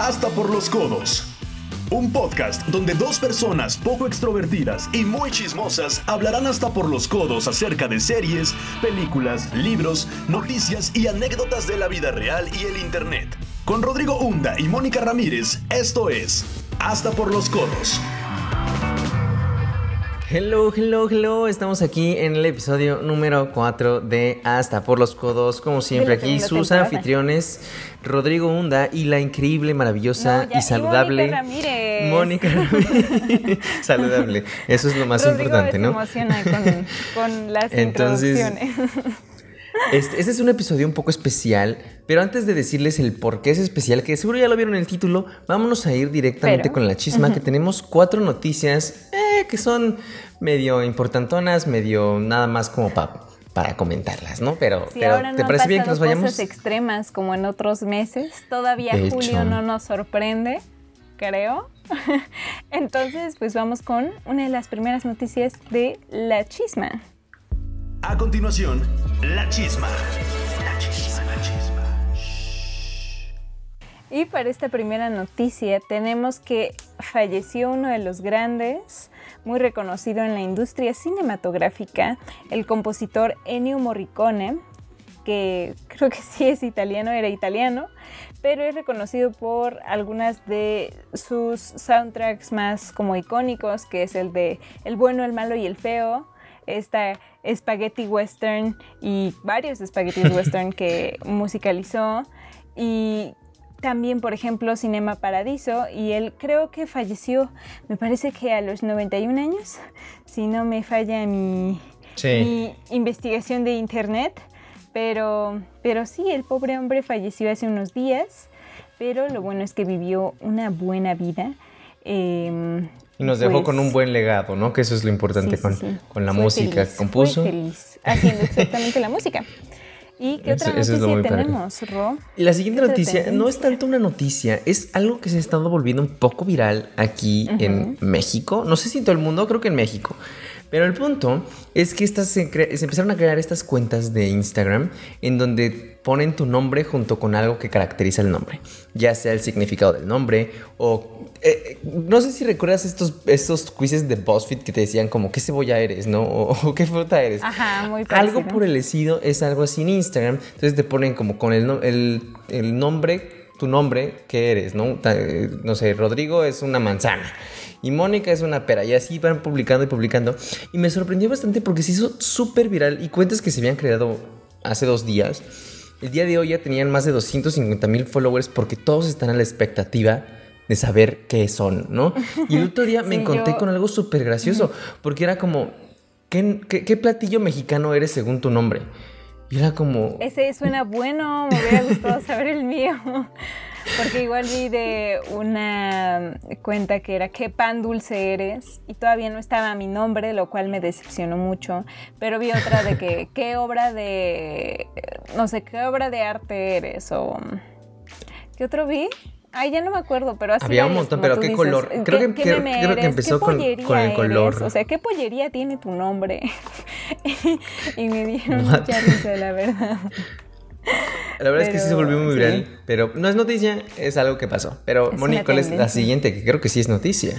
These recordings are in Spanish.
Hasta por los codos. Un podcast donde dos personas poco extrovertidas y muy chismosas hablarán hasta por los codos acerca de series, películas, libros, noticias y anécdotas de la vida real y el Internet. Con Rodrigo Hunda y Mónica Ramírez, esto es Hasta por los codos. Hello, hello, hello. Estamos aquí en el episodio número 4 de Hasta por los Codos. Como siempre, aquí sus anfitriones, Rodrigo Hunda y la increíble, maravillosa y saludable Mónica Ramírez. Mónica Ramírez. saludable. Eso es lo más Rodrigo importante, ¿no? emociona con, con las Entonces, introducciones. Este, este es un episodio un poco especial, pero antes de decirles el por qué es especial, que seguro ya lo vieron en el título, vámonos a ir directamente Pero, con la chisma, que tenemos cuatro noticias eh, que son medio importantonas, medio nada más como pa- para comentarlas, ¿no? Pero, Si pero ahora no ¿te parece bien que nos vayamos? cosas extremas como en otros meses, todavía De julio hecho. no nos sorprende, creo. Entonces, pues vamos con una de las primeras noticias de la chisma. A continuación, la chisma. La chisma, la chisma. Y para esta primera noticia tenemos que falleció uno de los grandes, muy reconocido en la industria cinematográfica, el compositor Ennio Morricone, que creo que sí es italiano, era italiano, pero es reconocido por algunas de sus soundtracks más como icónicos, que es el de El bueno, el malo y el feo, esta Spaghetti Western y varios Spaghetti Western que musicalizó. Y también, por ejemplo, Cinema Paradiso y él creo que falleció, me parece que a los 91 años, si no me falla mi, Sí. mi investigación de internet, pero, pero sí, el pobre hombre falleció hace unos días, pero lo bueno es que vivió una buena vida. em, Y nos dejó pues, con un buen legado, ¿no? Que eso es lo importante Sí, con, sí. con la Fue música feliz, que compuso. Fue feliz haciendo exactamente la música. ¿Y qué otra eso noticia tenemos, Ro? La siguiente ¿Qué te noticia no es tanto una noticia, es algo que se ha estado volviendo un poco viral aquí en México. No sé si en todo el mundo, creo que en México. Pero el punto es que estas se, se empezaron a crear estas cuentas de Instagram en donde ponen tu nombre junto con algo que caracteriza el nombre, ya sea el significado del nombre o... eh, no sé si recuerdas estos, estos quizzes de BuzzFeed que te decían como qué cebolla eres, ¿no? O, o qué fruta eres. Ajá, muy Algo parecido. por el estilo es algo así en Instagram. Entonces te ponen como con el, el, el nombre, tu nombre, que eres, ¿no? Eh, No sé, Rodrigo es una manzana. Y Mónica es una pera. Y así van publicando y publicando. Y me sorprendió bastante porque se hizo súper viral. Y cuentas que se habían creado hace dos días. El día de hoy ya tenían más de 250 mil followers porque todos están a la expectativa de saber qué son, ¿no? Y el otro día me Sí, encontré yo- con algo súper gracioso porque era como, ¿qué, qué, qué platillo mexicano eres según tu nombre? Y era como... Ese suena bueno, me hubiera gustado saber el mío. Porque igual vi de una cuenta que era qué pan dulce eres y todavía no estaba mi nombre, lo cual me decepcionó mucho. Pero vi otra de que qué obra de, no sé, qué obra de arte eres o... ¿Qué otro vi? Ay, ya no me acuerdo, pero así Había un montón, pero ¿qué dices. color? ¿Qué- Creo que- qué creo- que eres? empezó ¿Qué con- el eres? color. O sea, ¿qué pollería tiene tu nombre? y me dieron What? mucha risa, la verdad. La verdad es que sí se volvió muy sí. viral, pero no es noticia, es algo que pasó. Pero, Es Moni, una ¿cuál es la siguiente? Que creo que sí es noticia.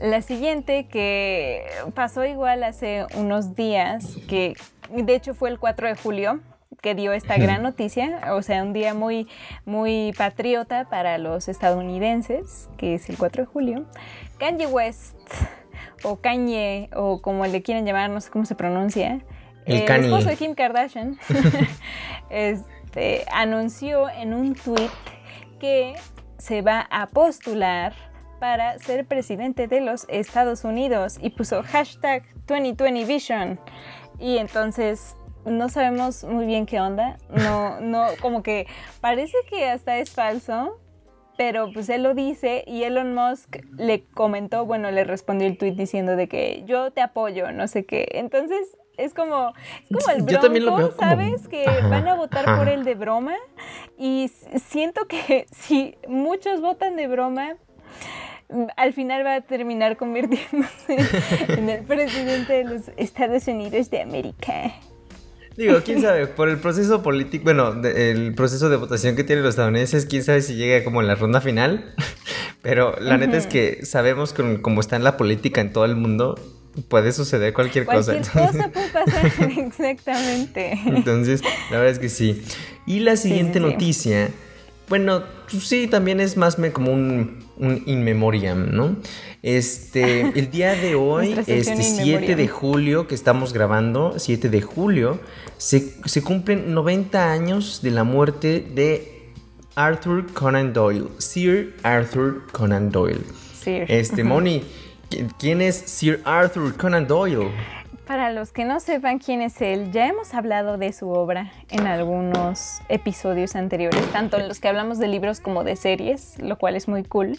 La siguiente que pasó igual hace unos días, que de hecho fue el 4 de julio, que dio esta gran noticia, o sea, un día muy, muy patriota para los estadounidenses, que es el 4 de julio. Kanye West, o Kanye, o como le quieran llamar, no sé cómo se pronuncia, El esposo de Kim Kardashian, este, anunció en un tweet que se va a postular para ser presidente de los Estados Unidos y puso hashtag 2020 Vision. Y entonces no sabemos muy bien qué onda. No, no, como que parece que hasta es falso. Pero pues él lo dice y Elon Musk le comentó, bueno, le respondió el tweet diciendo de que yo te apoyo, no sé qué. Entonces es como, es como el Yo también lo Bronco, veo como- ¿sabes? Que Ajá, van a votar ajá. por él de broma y siento que si muchos votan de broma, al final va a terminar convirtiéndose en el presidente de los Estados Unidos de América. Digo, quién sabe, por el proceso político, bueno, el proceso de votación que tienen los estadounidenses, quién sabe si llega como en la ronda final. Pero la neta es que sabemos que como está en la política en todo el mundo, puede suceder cualquier, cosa. Cualquier cosa puede pasar, exactamente. Entonces, la verdad es que sí. Y la siguiente noticia, bueno, pues sí, también es más como un, un in memoriam, ¿no? Este, el día de hoy, este 7 de julio que estamos grabando, 7 de julio, se, se cumplen 90 años de la muerte de Arthur Conan Doyle, Sir Arthur Conan Doyle. Sir. Este, Moni, ¿quién es Sir Arthur Conan Doyle? Para los que no sepan quién es él, ya hemos hablado de su obra en algunos episodios anteriores, tanto en los que hablamos de libros como de series, lo cual es muy cool.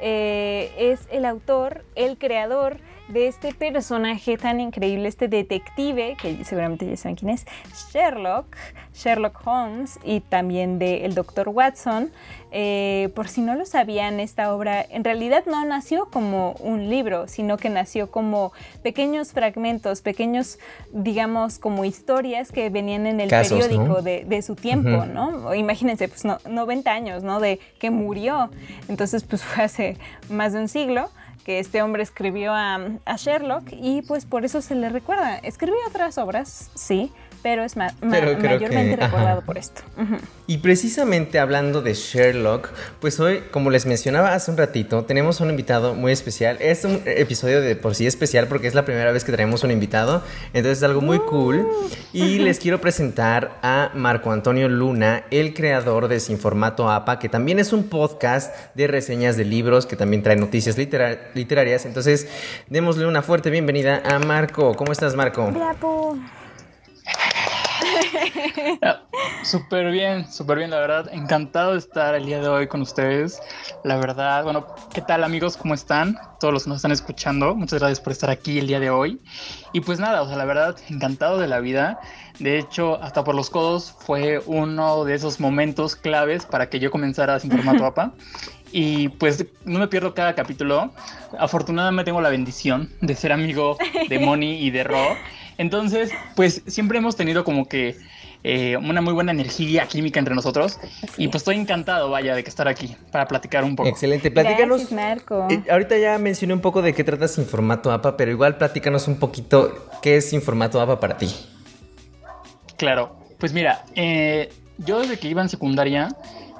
Eh, es el autor, el creador de este personaje tan increíble, este detective, que seguramente ya saben quién es, Sherlock, Sherlock Holmes y también de El Doctor Watson. Eh, por si no lo sabían, esta obra en realidad no nació como un libro, sino que nació como pequeños fragmentos, pequeños, digamos, como historias que venían en el periódico de, su tiempo, ¿no? Imagínense, pues 90 años, ¿no? De que murió. Entonces, pues fue hace más de un siglo que este hombre escribió a, Sherlock y pues por eso se le recuerda. Escribió otras obras, sí, pero es mayormente recordado por esto. Y precisamente hablando de Sherlock, pues hoy, como les mencionaba hace un ratito, tenemos un invitado muy especial. Es un episodio de por sí especial porque es la primera vez que traemos un invitado, entonces es algo muy cool. Y les quiero presentar a Marco Antonio Luna, el creador de Sin Formato APA, que también es un podcast de reseñas de libros, que también trae noticias literarias. Entonces, démosle una fuerte bienvenida a Marco. ¿Cómo estás, Marco? Súper bien, súper bien, la verdad. Encantado de estar el día de hoy con ustedes. La verdad, bueno, ¿qué tal amigos? ¿Cómo están? Todos los que nos están escuchando, muchas gracias por estar aquí el día de hoy. Y pues nada, o sea, la verdad, encantado de la vida. De hecho, hasta por los codos fue uno de esos momentos claves para que yo comenzara sin formato APA. Y pues no me pierdo cada capítulo. Afortunadamente tengo la bendición de ser amigo de Moni y de Ro. Entonces, pues siempre hemos tenido como que eh, una muy buena energía química entre nosotros. y pues estoy encantado, vaya, de que estar aquí para platicar un poco. Excelente, platícanos. Eh, ahorita ya mencioné un poco de qué trata Sin Formato APA, pero igual platícanos un poquito qué es Sin Formato APA para ti. Claro, pues mira, eh, yo desde que iba en secundaria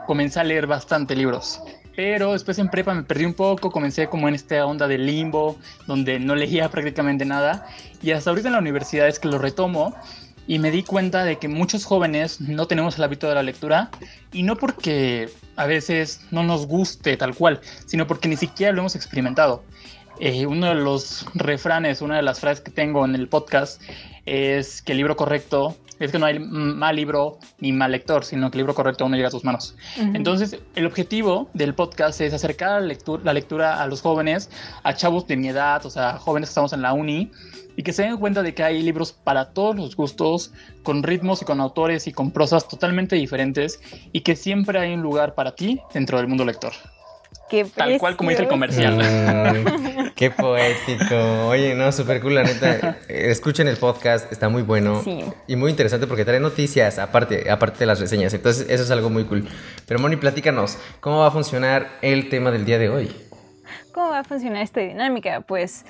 comencé a leer bastante libros. Pero después en prepa me perdí un poco, comencé como en esta onda de limbo, donde no leía prácticamente nada. Y hasta ahorita en la universidad es que lo retomo y me di cuenta de que muchos jóvenes no tenemos el hábito de la lectura y no porque a veces no nos guste tal cual, sino porque ni siquiera lo hemos experimentado. Eh, uno de los refranes, una de las frases que tengo en el podcast es que el libro correcto es que no hay mal libro ni mal lector, sino que el libro correcto aún no llega a tus manos. Entonces, el objetivo del podcast es acercar la lectura, la lectura a los jóvenes, a chavos de mi edad, o sea, jóvenes que estamos en la uni, y que se den cuenta de que hay libros para todos los gustos, con ritmos y con autores y con prosas totalmente diferentes, y que siempre hay un lugar para ti dentro del mundo lector. Tal cual como dice el comercial. Mm, qué poético. Oye, no, súper cool, la neta. Escuchen el podcast, está muy bueno. Y muy interesante porque trae noticias, aparte, aparte de las reseñas. Entonces, eso es algo muy cool. Pero, Moni, platícanos, ¿cómo va a funcionar el tema del día de hoy? ¿Cómo va a funcionar esta dinámica? Pues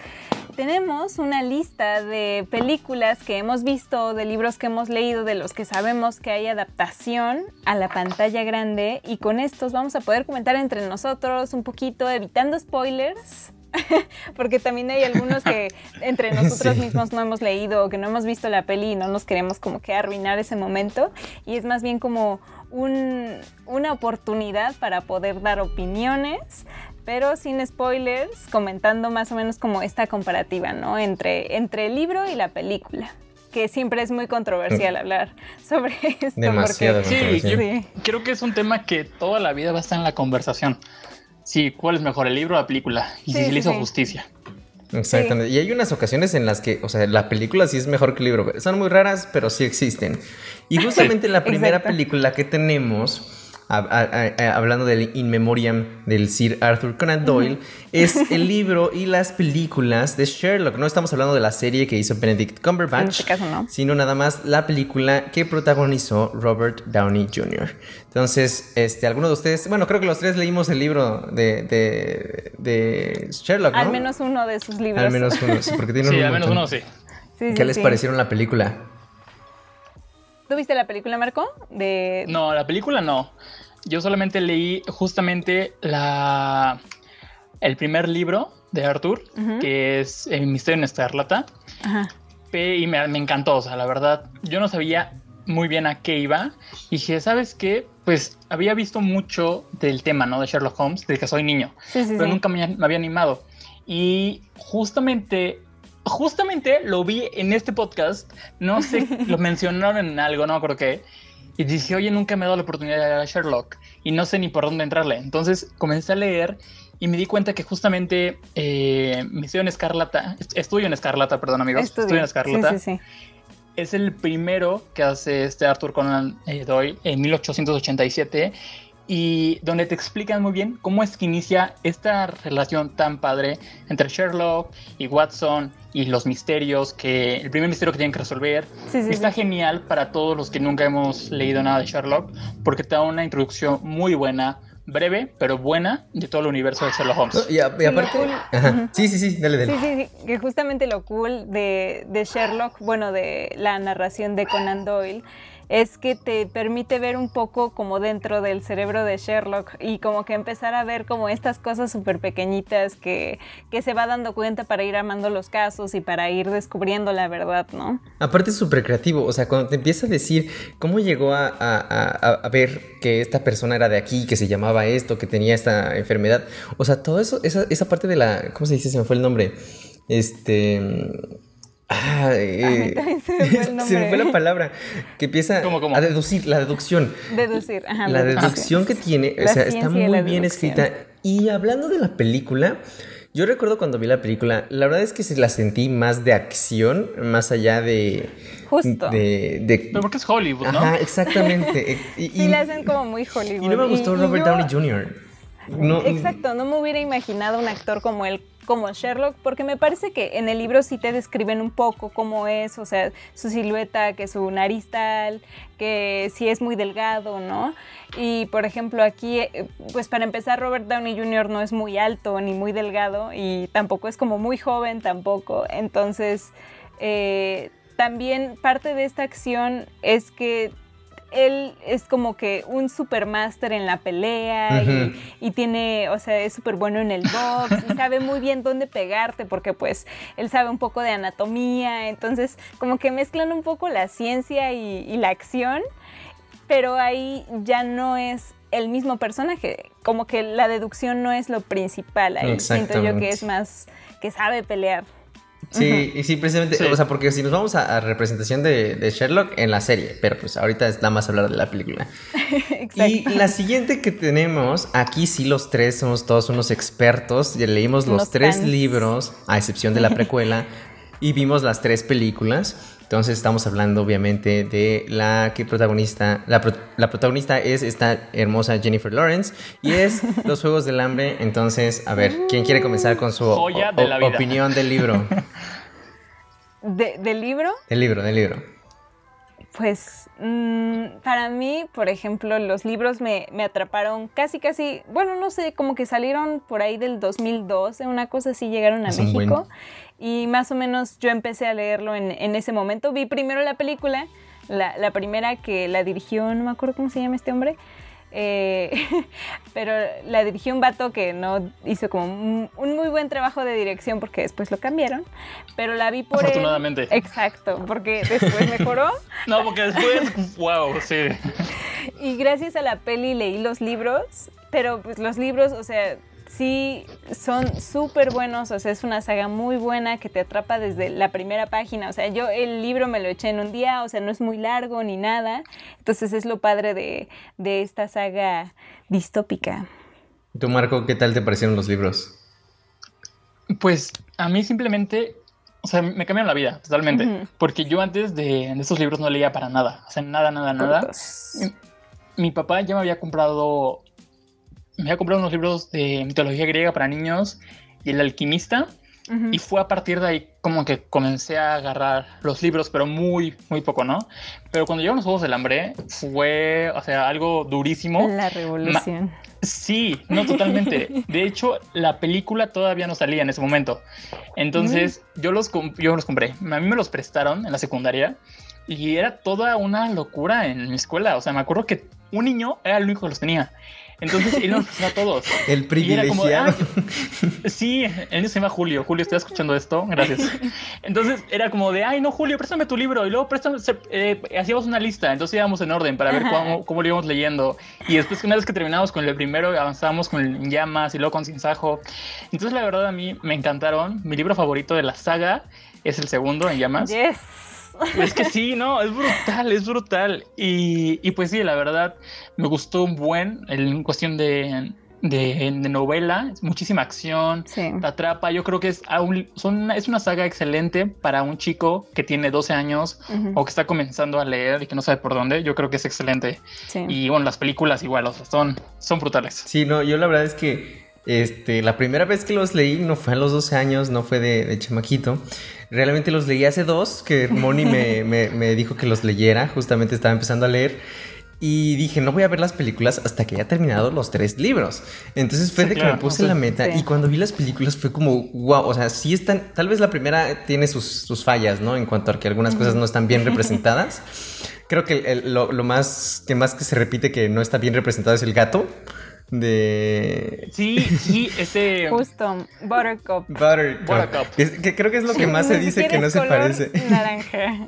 tenemos una lista de películas que hemos visto, de libros que hemos leído, de los que sabemos que hay adaptación a la pantalla grande y con estos vamos a poder comentar entre nosotros un poquito, evitando spoilers. Porque también hay algunos que entre nosotros mismos no hemos leído o que no hemos visto la peli y no nos queremos como que arruinar ese momento. Y es más bien como una oportunidad para poder dar opiniones pero sin spoilers, comentando más o menos como esta comparativa, ¿no? Entre, entre el libro y la película que siempre es muy controversial hablar sobre esto. Demasiado sí, yo creo que es un tema que toda la vida va a estar en la conversación. Sí, ¿cuál es mejor, el libro o la película? Y si se le hizo justicia. Exactamente. Y hay unas ocasiones en las que, o sea, la película sí es mejor que el libro. Son muy raras, pero sí existen. Y justamente la primera película que tenemos hablando del In Memoriam del Sir Arthur Conan Doyle, es el libro y las películas de Sherlock. No estamos hablando de la serie que hizo Benedict Cumberbatch, En este caso no. sino nada más la película que protagonizó Robert Downey Jr. Entonces, este, alguno de ustedes, bueno, creo que los tres leímos el libro de, de, de Sherlock, ¿no? Al menos uno de sus libros. Al menos uno, sí, porque tiene Sí, un al menos montón. uno sí. ¿Qué les sí. parecieron la película? ¿Tú viste la película, Marco? De... No, la película no. Yo solamente leí justamente la el primer libro de Arthur, Ujú. que es El misterio en Escarlata. Ajá. Y me, me encantó, o sea, la verdad, yo no sabía muy bien a qué iba. Y dije, ¿sabes qué? Pues había visto mucho del tema, ¿no? De Sherlock Holmes, del que soy niño, Sí, sí, pero sí. nunca me, me había animado. Y justamente, justamente lo vi en este podcast, no sé, lo mencionaron en algo, no creo que. Y dije, oye, nunca me he dado la oportunidad de leer a Sherlock y no sé ni por dónde entrarle. Entonces comencé a leer y me di cuenta que justamente eh, Misión en Escarlata, est- Estudio en Escarlata, perdón amigos, Estudio. Estudio en Escarlata, Sí, sí, sí. es el primero que hace este Arthur Conan eh, Doyle en 1887 y donde te explican muy bien cómo es que inicia esta relación tan padre entre Sherlock y Watson y los misterios que el primer misterio que tienen que resolver Sí, sí, está sí. genial para todos los que nunca hemos leído nada de Sherlock porque te da una introducción muy buena breve pero buena de todo el universo de Sherlock Holmes y, a- y aparte. cool. Ajá. Sí, sí, sí, dale, dale. Sí, sí, sí, que justamente lo cool de, de Sherlock, bueno, de la narración de Conan Doyle, es que te permite ver un poco como dentro del cerebro de Sherlock y como que empezar a ver como estas cosas súper pequeñitas que, que se va dando cuenta para ir amando los casos y para ir descubriendo la verdad, ¿no? Aparte es súper creativo, o sea, cuando te empieza a decir cómo llegó a, a- a- a ver que esta persona era de aquí, que se llamaba esto, que tenía esta enfermedad, o sea, todo eso, esa, esa parte de la, ¿cómo se dice? Se me fue el nombre. Este... Ah, eh, se me fue el se me nombre. fue la palabra. Que empieza ¿Cómo, cómo? a deducir, la deducción. Deducir. Ajá, La deducción que tiene, o sea, está muy bien deducción. escrita. Y hablando de la película, yo recuerdo cuando vi la película, la verdad es que se la sentí más de acción, más allá de... Justo. De, de- pero porque es Hollywood ¿no? Ajá, exactamente. Y, Sí, la hacen como muy Hollywood. y no me gustó Y- y Robert yo- Downey Jr. No, Exacto, no me hubiera imaginado un actor como él, como Sherlock, porque me parece que en el libro sí te describen un poco cómo es, o sea, su silueta, que su nariz tal, que sí es muy delgado, ¿no? Y por ejemplo aquí, eh, pues para empezar, Robert Downey Jr. no es muy alto ni muy delgado y tampoco es como muy joven tampoco, entonces eh, también parte de esta acción es que él es como que un supermaster en la pelea y- tiene, o sea, es súper bueno en el box y sabe muy bien dónde pegarte porque pues él sabe un poco de anatomía, entonces como que mezclan un poco la ciencia y, y la acción, pero ahí ya no es el mismo personaje, como que la deducción no es lo principal ahí, siento yo que es más que sabe pelear. Sí, y sí, precisamente, Sí. o sea, porque si nos vamos a, a representación de, de Sherlock en la serie, pero pues ahorita es nada más hablar de la película. Exacto. Y la siguiente que tenemos, aquí sí los tres somos todos unos expertos, ya leímos los tres fans. libros, a excepción de la precuela, y vimos las tres películas. Entonces estamos hablando obviamente de la que protagonista, la, pro- la protagonista es esta hermosa Jennifer Lawrence y es Los Juegos del Hambre. Entonces, a ver, ¿quién quiere comenzar con su o- de opinión del libro? De- ¿Del libro? Del libro, del libro. Pues mm, para mí, por ejemplo, los libros me, me atraparon casi, casi, bueno, no sé, como que salieron por ahí del 2012, una cosa así, llegaron a Es un buen- México. Y más o menos yo empecé a leerlo en, en ese momento. Vi primero la película, la, la primera que la dirigió, no me acuerdo cómo se llama este hombre. eh, pero la dirigió un vato que no hizo como un, un muy buen trabajo de dirección porque después lo cambiaron, pero la vi por él. Afortunadamente. Exacto, porque después mejoró No, porque después, wow, sí. y gracias a la peli leí los libros, pero pues los libros, o sea, sí son súper buenos, o sea, es una saga muy buena que te atrapa desde la primera página, o sea, yo el libro me lo eché en un día, o sea, no es muy largo ni nada, entonces es lo padre de, de esta saga distópica. Tú, Marco, ¿qué tal te parecieron los libros? Pues a mí simplemente, o sea, me cambiaron la vida totalmente. Porque yo antes de, de estos libros no leía para nada. O sea, nada, nada, nada. Mi papá ya me había comprado, me había comprado unos libros de mitología griega para niños y El alquimista. Y fue a partir de ahí como que comencé a agarrar los libros, pero muy, muy poco, ¿no? Pero cuando llegaron los Juegos del Hambre, fue, o sea, algo durísimo. La revolución. sí, no totalmente. De hecho, la película todavía no salía en ese momento. Entonces, yo, los yo los compré. A mí me los prestaron en la secundaria y era toda una locura en mi escuela. O sea, me acuerdo que un niño era el único que los tenía. Entonces él nos prestó a todos. El privilegiado. sí, él se llama Julio. Julio, estoy escuchando esto. Gracias. Entonces era como de, ay, no, Julio, préstame tu libro. Y luego préstame, eh, hacíamos una lista. Entonces íbamos en orden para ver cómo, cómo, lo íbamos leyendo. Y después, una vez que terminamos con el primero, avanzábamos con el Llamas y luego con Sinsajo. Entonces, la verdad, a mí me encantaron. Mi libro favorito de la saga es el segundo, en Llamas. Yes. Es que sí, no, es brutal, es brutal. Y, y pues sí, la verdad, me gustó un buen en cuestión de, de, novela, muchísima acción, sí. te atrapa. Yo creo que es, son, es una saga excelente para un chico que tiene 12 años o que está comenzando a leer y que no sabe por dónde. Yo creo que es excelente. Sí. Y bueno, las películas igual, o sea, son, son brutales. Sí, no, yo la verdad es que este, la primera vez que los leí no fue a los 12 años, no fue de, de chamaquito. Realmente los leí hace dos, que Moni me, me, me, dijo que los leyera, justamente estaba empezando a leer. Y dije, no voy a ver las películas hasta que haya terminado los tres libros. Entonces fue sí, de que claro, me puse la meta sí. y cuando vi las películas fue como, wow, o sea, sí están, tal vez la primera tiene sus, sus fallas, ¿no? En cuanto a que algunas cosas no están bien representadas. Creo que el, el, lo, lo, más que más que se repite que no está bien representado es el gato de... Sí, sí, ese... Justo, Buttercup. Buttercup. Buttercup. Es que creo que es lo que más se dice que no se parece. Naranja.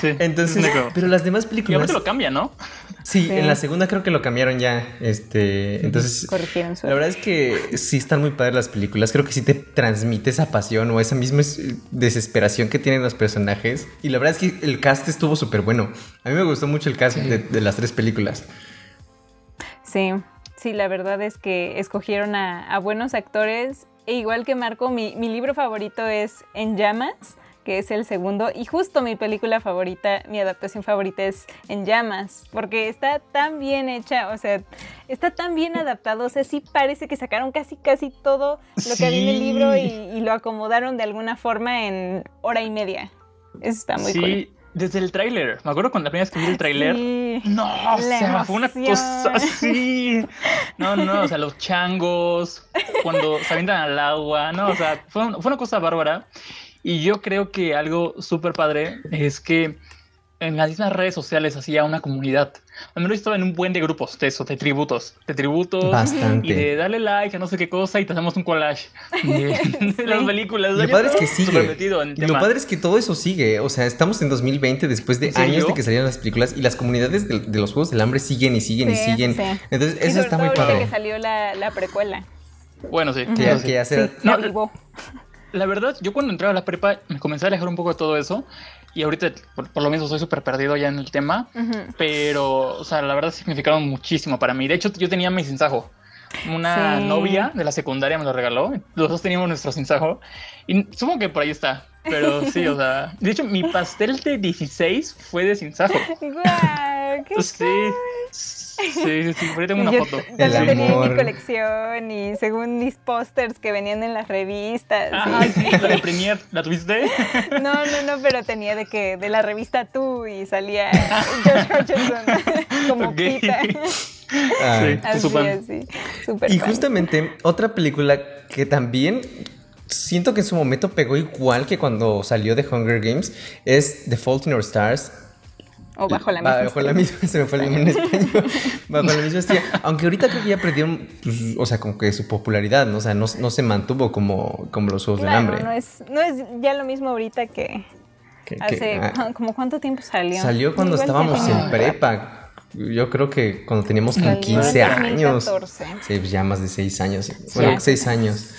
Sí, Entonces, pero las demás películas... Y lo cambia, ¿no? Sí, sí, en la segunda creo que lo cambiaron ya. Este, entonces... Corrigieron su La verdad es que sí están muy padres las películas. Creo que sí te transmite esa pasión o esa misma desesperación que tienen los personajes. Y la verdad es que el cast estuvo súper bueno. A mí me gustó mucho el cast sí. de, de las tres películas. Sí, Sí, la verdad es que escogieron a, a buenos actores. E igual que Marco, mi, mi, libro favorito es En Llamas, que es el segundo. Y justo mi película favorita, mi adaptación favorita es En Llamas, porque está tan bien hecha, o sea, está tan bien adaptado. O sea, sí parece que sacaron casi, casi todo lo sí. que había en el libro y, y, lo acomodaron de alguna forma en hora y media. Eso está muy sí. cool. Desde el tráiler, me acuerdo cuando la primera vez que vi el tráiler, sí, no, o sea, fue una cosa así, no, no, o sea, los changos, cuando se avientan al agua, no, o sea, fue, fue una cosa bárbara, y yo creo que algo súper padre es que en las mismas redes sociales hacía una comunidad. Al menos estaba en un buen de grupos de eso, de tributos. De tributos. Bastante. Y de darle like a no sé qué cosa y te hacemos un collage de, sí. de las películas. Lo padre es que sigue. Y lo padre es que todo eso sigue. O sea, estamos en 2020 después de años de que salieron las películas y las comunidades de, de los Juegos del Hambre siguen y siguen sí, y siguen. Sí. Entonces, y eso está muy padre. que salió la, la precuela. Bueno, sí. Que, ya, que ya se... no, la, la verdad, yo cuando entraba a la prepa me comencé a alejar un poco de todo eso y ahorita por, por lo menos soy súper perdido ya en el tema, uh -huh. pero, o sea, la verdad significaron muchísimo para mí. De hecho, yo tenía mi sinsajo. Una sí. novia de la secundaria me lo regaló. Los dos teníamos nuestro sinsajo. Y supongo que por ahí está. Pero sí, o sea. De hecho, mi pastel de 16 fue de sinsajo. ¡Guau! ¡Qué sí. Sí, sí, sí, por ahí tengo una yo, foto. Yo también tenía en mi colección y según mis pósters que venían en las revistas. Ah, sí, la de Premier, ¿la tuviste? No, no, no, pero tenía de que de la revista Tú y salía George Hutchinson como okay. Pita. Ah, sí, así, así, super Y justamente otra película que también siento que en su momento pegó igual que cuando salió de Hunger Games es The Fault in Our Stars o bajo la misma. Bajo la misma, se me fue el nombre en español. bajo la misma estrella. Aunque ahorita creo que ya perdieron, pues, o sea, como que su popularidad, ¿no? O sea, no, no se mantuvo como, como los Juegos claro, del Hambre. No es, no es ya lo mismo ahorita que, que hace, ah, como cuánto tiempo salió. Salió cuando Igual estábamos en prepa. Yo creo que cuando teníamos como 15 años. 2014. Sí, pues ya más de 6 años. Bueno, 6 años.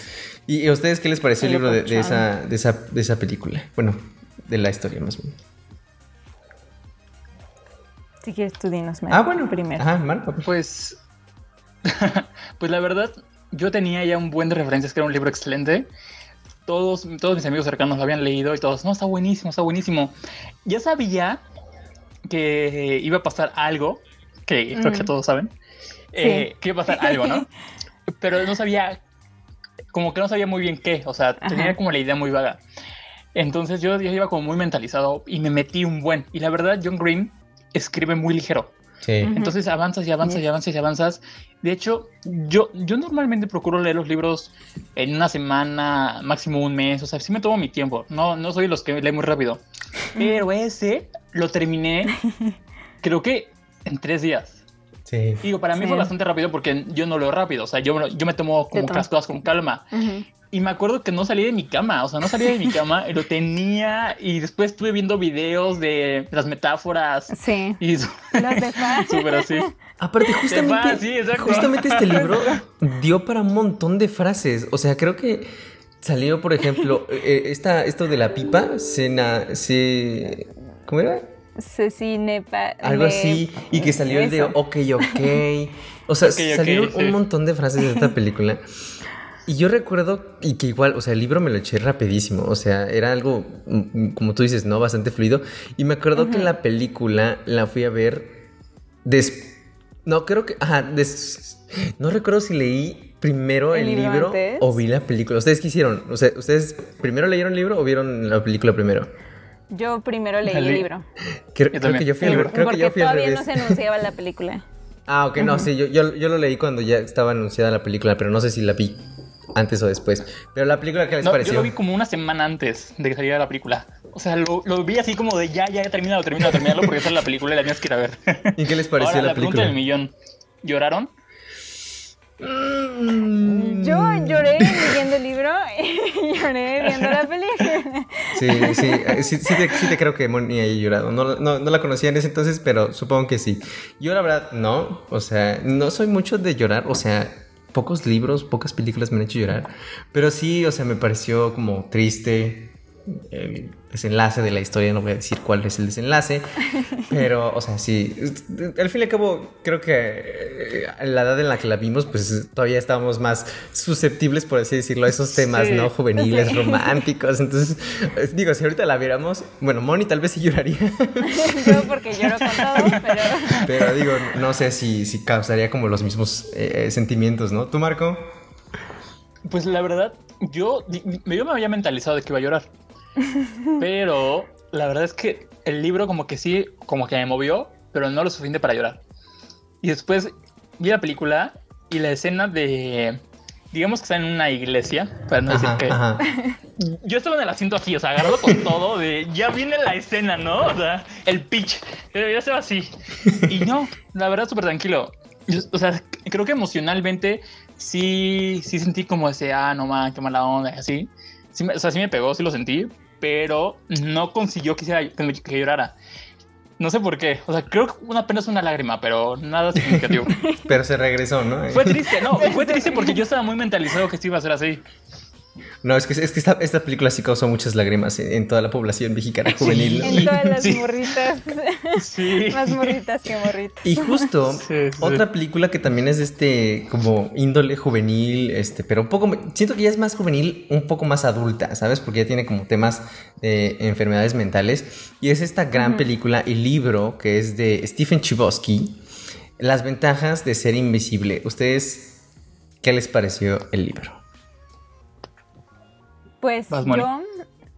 ¿Y a ustedes qué les pareció el libro de, de, esa, de, esa, de esa película? Bueno, de la historia más bien. Si quieres tú dinos, Marco. Ah, bueno. Primero. Ajá, Marco. Pues... pues la verdad, yo tenía ya un buen de referencias que era un libro excelente. Todos, todos mis amigos cercanos lo habían leído y todos, no, está buenísimo, está buenísimo. Ya sabía que iba a pasar algo que creo que todos saben, eh, que iba a pasar algo, ¿no? Pero no sabía, como que no sabía muy bien qué, o sea, tenía como la idea muy vaga. Entonces yo ya iba como muy mentalizado y me metí un buen. Y la verdad, John Green escribe muy ligero. Sí. Entonces avanzas y avanzas y avanzas y avanzas. De hecho, yo, yo normalmente procuro leer los libros en una semana, máximo un mes. O sea, sí me tomo mi tiempo. No, no soy los que leen muy rápido. Pero ese lo terminé, creo que en tres días. Sí. Digo, para mí fue bastante rápido porque yo no leo rápido. O sea, yo, yo me tomo como las cosas con calma. Y me acuerdo que no salí de mi cama, o sea, no salí de mi cama, lo tenía y después estuve viendo videos de las metáforas. Sí. Y de Súper así. Aparte, justamente, justamente este libro dio para un montón de frases. O sea, creo que salió, por ejemplo, eh, eh, esta, esto de la pipa, se, se ¿cómo era? Algo así, y que salió el de ok, ok. O sea, salieron un montón de frases de esta película. Y yo recuerdo, y que igual, o sea, el libro me lo eché rapidísimo, o sea, era algo, mm, como tú dices, ¿no? Bastante fluido. Y me acuerdo que la película la fui a ver des... No, creo que... Ajá, no recuerdo si leí primero el, libro, o vi la película. ¿Ustedes qué hicieron? O sea, ¿ustedes primero leyeron el libro o vieron la película primero? Yo primero leí el libro. Creo, que yo fui al creo que yo fui todavía no se anunciaba la película. Ah, ok, no, sí, yo, yo, yo, lo leí cuando ya estaba anunciada la película, pero no sé si la vi antes o después. Pero la película, ¿qué les pareció? Yo lo vi como una semana antes de que saliera la película. O sea, lo, lo vi así como de ya, ya, terminado, terminado, terminado, porque esa es la película y la tienes que ir a ver. ¿Y qué les pareció Ahora, la, película? pregunta del millón. ¿Lloraron? Mm. Yo lloré leyendo el libro y lloré viendo la película. Sí, sí, eh, sí, sí, te, creo que Moni haya llorado. No, no, no, la conocía en ese entonces, pero supongo que sí. Yo la verdad no, o sea, no soy mucho de llorar, o sea, pocos libros, pocas películas me han hecho llorar, pero sí, o sea, me pareció como triste el desenlace de la historia, no voy a decir cuál es el desenlace, pero, o sea, sí, al fin y al cabo, creo que eh, la edad en la que la vimos, pues todavía estábamos más susceptibles, por así decirlo, a esos temas, ¿no? Juveniles, románticos, entonces, digo, si ahorita la viéramos, bueno, Moni tal vez sí lloraría. Yo porque lloro con todo, pero... Pero digo, no sé si, si causaría como los mismos eh, sentimientos, ¿no? ¿Tú, Marco? Pues la verdad, yo, yo me había mentalizado de que iba a llorar. Pero la verdad es que el libro como que sí, como que me movió, pero no lo suficiente para llorar. Y después vi la película y la escena de, digamos que está en una iglesia, para no decir que... Yo estaba en el asiento así, o sea, agarrado con todo, de ya viene la escena, ¿no? O sea, el pitch, ya se va así. Y no, la verdad, súper tranquilo. o sea, creo que emocionalmente sí, sí sentí como ese, ah, no más, qué mala onda, así. Sí o sea, sí me pegó, sí lo sentí, pero no consiguió que, que llorara. No sé por qué. O sea, creo que una apenas una lágrima, pero nada significativo. pero se regresó, ¿no? Fue triste, no, fue triste porque yo estaba muy mentalizado que esto iba a ser así. No, es que, es que esta, esta, película sí causó muchas lágrimas en, toda la población mexicana juvenil. en todas las morritas. Sí. Más morritas que morritas. Y justo, otra película que también es de este como índole juvenil, este, pero un poco, siento que ya es más juvenil, un poco más adulta, ¿sabes? Porque ya tiene como temas de enfermedades mentales. Y es esta gran película y libro que es de Stephen Chbosky, Las ventajas de ser invisible. ¿Ustedes qué les pareció el libro? Pues yo,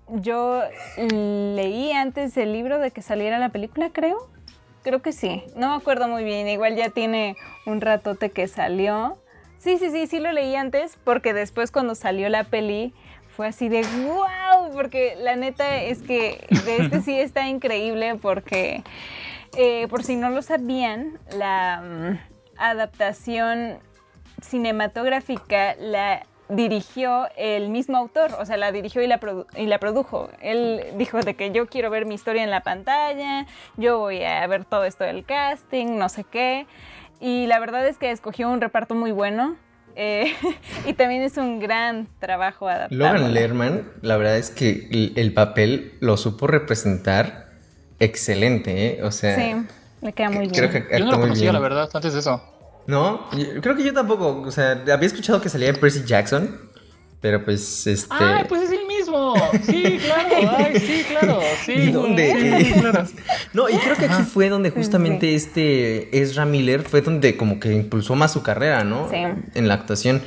yo leí antes el libro de que saliera la película, creo. Creo que sí. No me acuerdo muy bien. Igual ya tiene un ratote que salió. Sí, sí, sí, sí lo leí antes porque después cuando salió la peli fue así de wow, porque la neta es que de este sí está increíble porque eh, por si no lo sabían, la mm, adaptación cinematográfica la dirigió el mismo autor, o sea, la dirigió y la, y la produjo. Él dijo de que yo quiero ver mi historia en la pantalla, yo voy a ver todo esto del casting, no sé qué. Y la verdad es que escogió un reparto muy bueno. Eh, y también es un gran trabajo adaptado. Logan Lerman, la verdad es que el, papel lo supo representar excelente, ¿eh? O sea... Sí, le queda muy bien. yo no lo conocía, la verdad, antes de eso. No, creo que yo tampoco. O sea, había escuchado que salía Percy Jackson, Pero pues este. ¡Ay, pues es el mismo! Sí, claro. Ay, sí, claro. Sí. ¿Y dónde? Sí, claro. No, y creo que aquí fue donde justamente este Ezra Miller fue donde como que impulsó más su carrera, ¿no? Sí. En la actuación.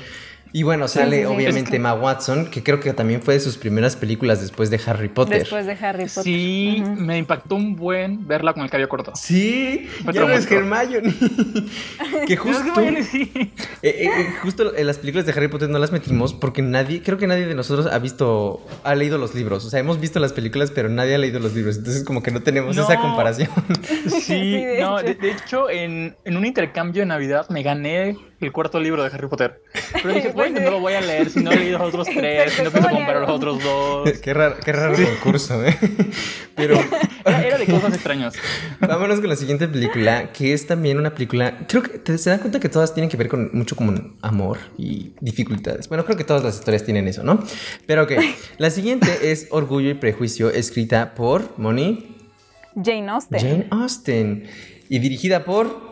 Y bueno, sale sí, sí. obviamente Es que- Emma Watson, que creo que también fue de sus primeras películas después de Harry Potter. Después de Harry Potter. Sí, me impactó un buen verla con el cabello corto. Sí, ya no es. Hermione. que justo, Sí. eh, eh, eh, justo en las películas de Harry Potter no las metimos porque nadie, creo que nadie de nosotros ha visto, ha leído los libros. O sea, hemos visto las películas, pero nadie ha leído los libros. Entonces como que no tenemos No. esa comparación. Sí, Sí, de no, hecho. de, de hecho, en, en un intercambio de Navidad me gané el cuarto libro de Harry Potter. Pero dije, Pues bueno, sí. no lo voy a leer si no he leído los otros tres, si no pienso ¿cómo le comprar los otros dos. qué raro, qué raro concurso, ¿eh? Pero Era, era de cosas extrañas. Vámonos con la siguiente película, que es también una película. Creo que te se dan cuenta que todas tienen que ver con mucho como amor y dificultades. Bueno, creo que todas las historias tienen eso, ¿no? Pero ok, la siguiente es Orgullo y Prejuicio, escrita por Moni Jane Austen. Jane Austen y dirigida por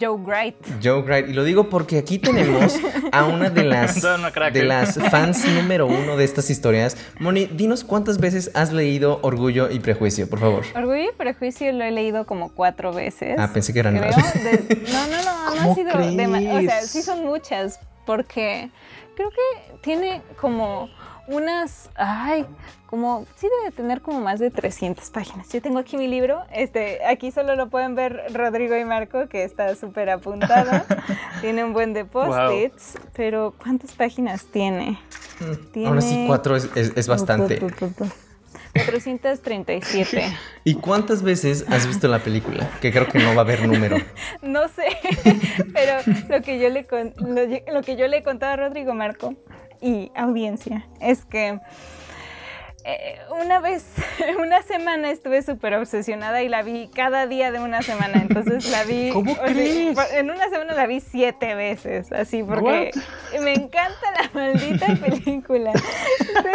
Joe Wright. Joe Wright. Y lo digo porque aquí tenemos a una de las, de las fans número uno de estas historias. Moni, dinos cuántas veces has leído Orgullo y Prejuicio, por favor. Orgullo y Prejuicio lo he leído como cuatro veces. Ah, pensé que eran más. De- no, no, no, no ¿Cómo ha sido dema- O sea, sí son muchas, porque creo que tiene como unas, ay, como, sí debe tener como más de 300 páginas. Yo tengo aquí mi libro, este, aquí solo lo pueden ver Rodrigo y Marco, que está súper apuntado. tiene un buen de post-its, pero ¿cuántas páginas tiene? Mm, Ahora sí, Tiene- cuatro es, es- es bastante. 437. ¿Y cuántas veces has visto la película? Que creo que no va a haber número. No sé, pero lo que yo le con- lo, lo que yo le he contado a Rodrigo Marco y audiencia es que eh, una vez, una semana estuve súper obsesionada y la vi cada día de una semana. Entonces la vi. ¿Cómo sea, crees? en una semana la vi siete veces, así, porque me encanta la maldita película.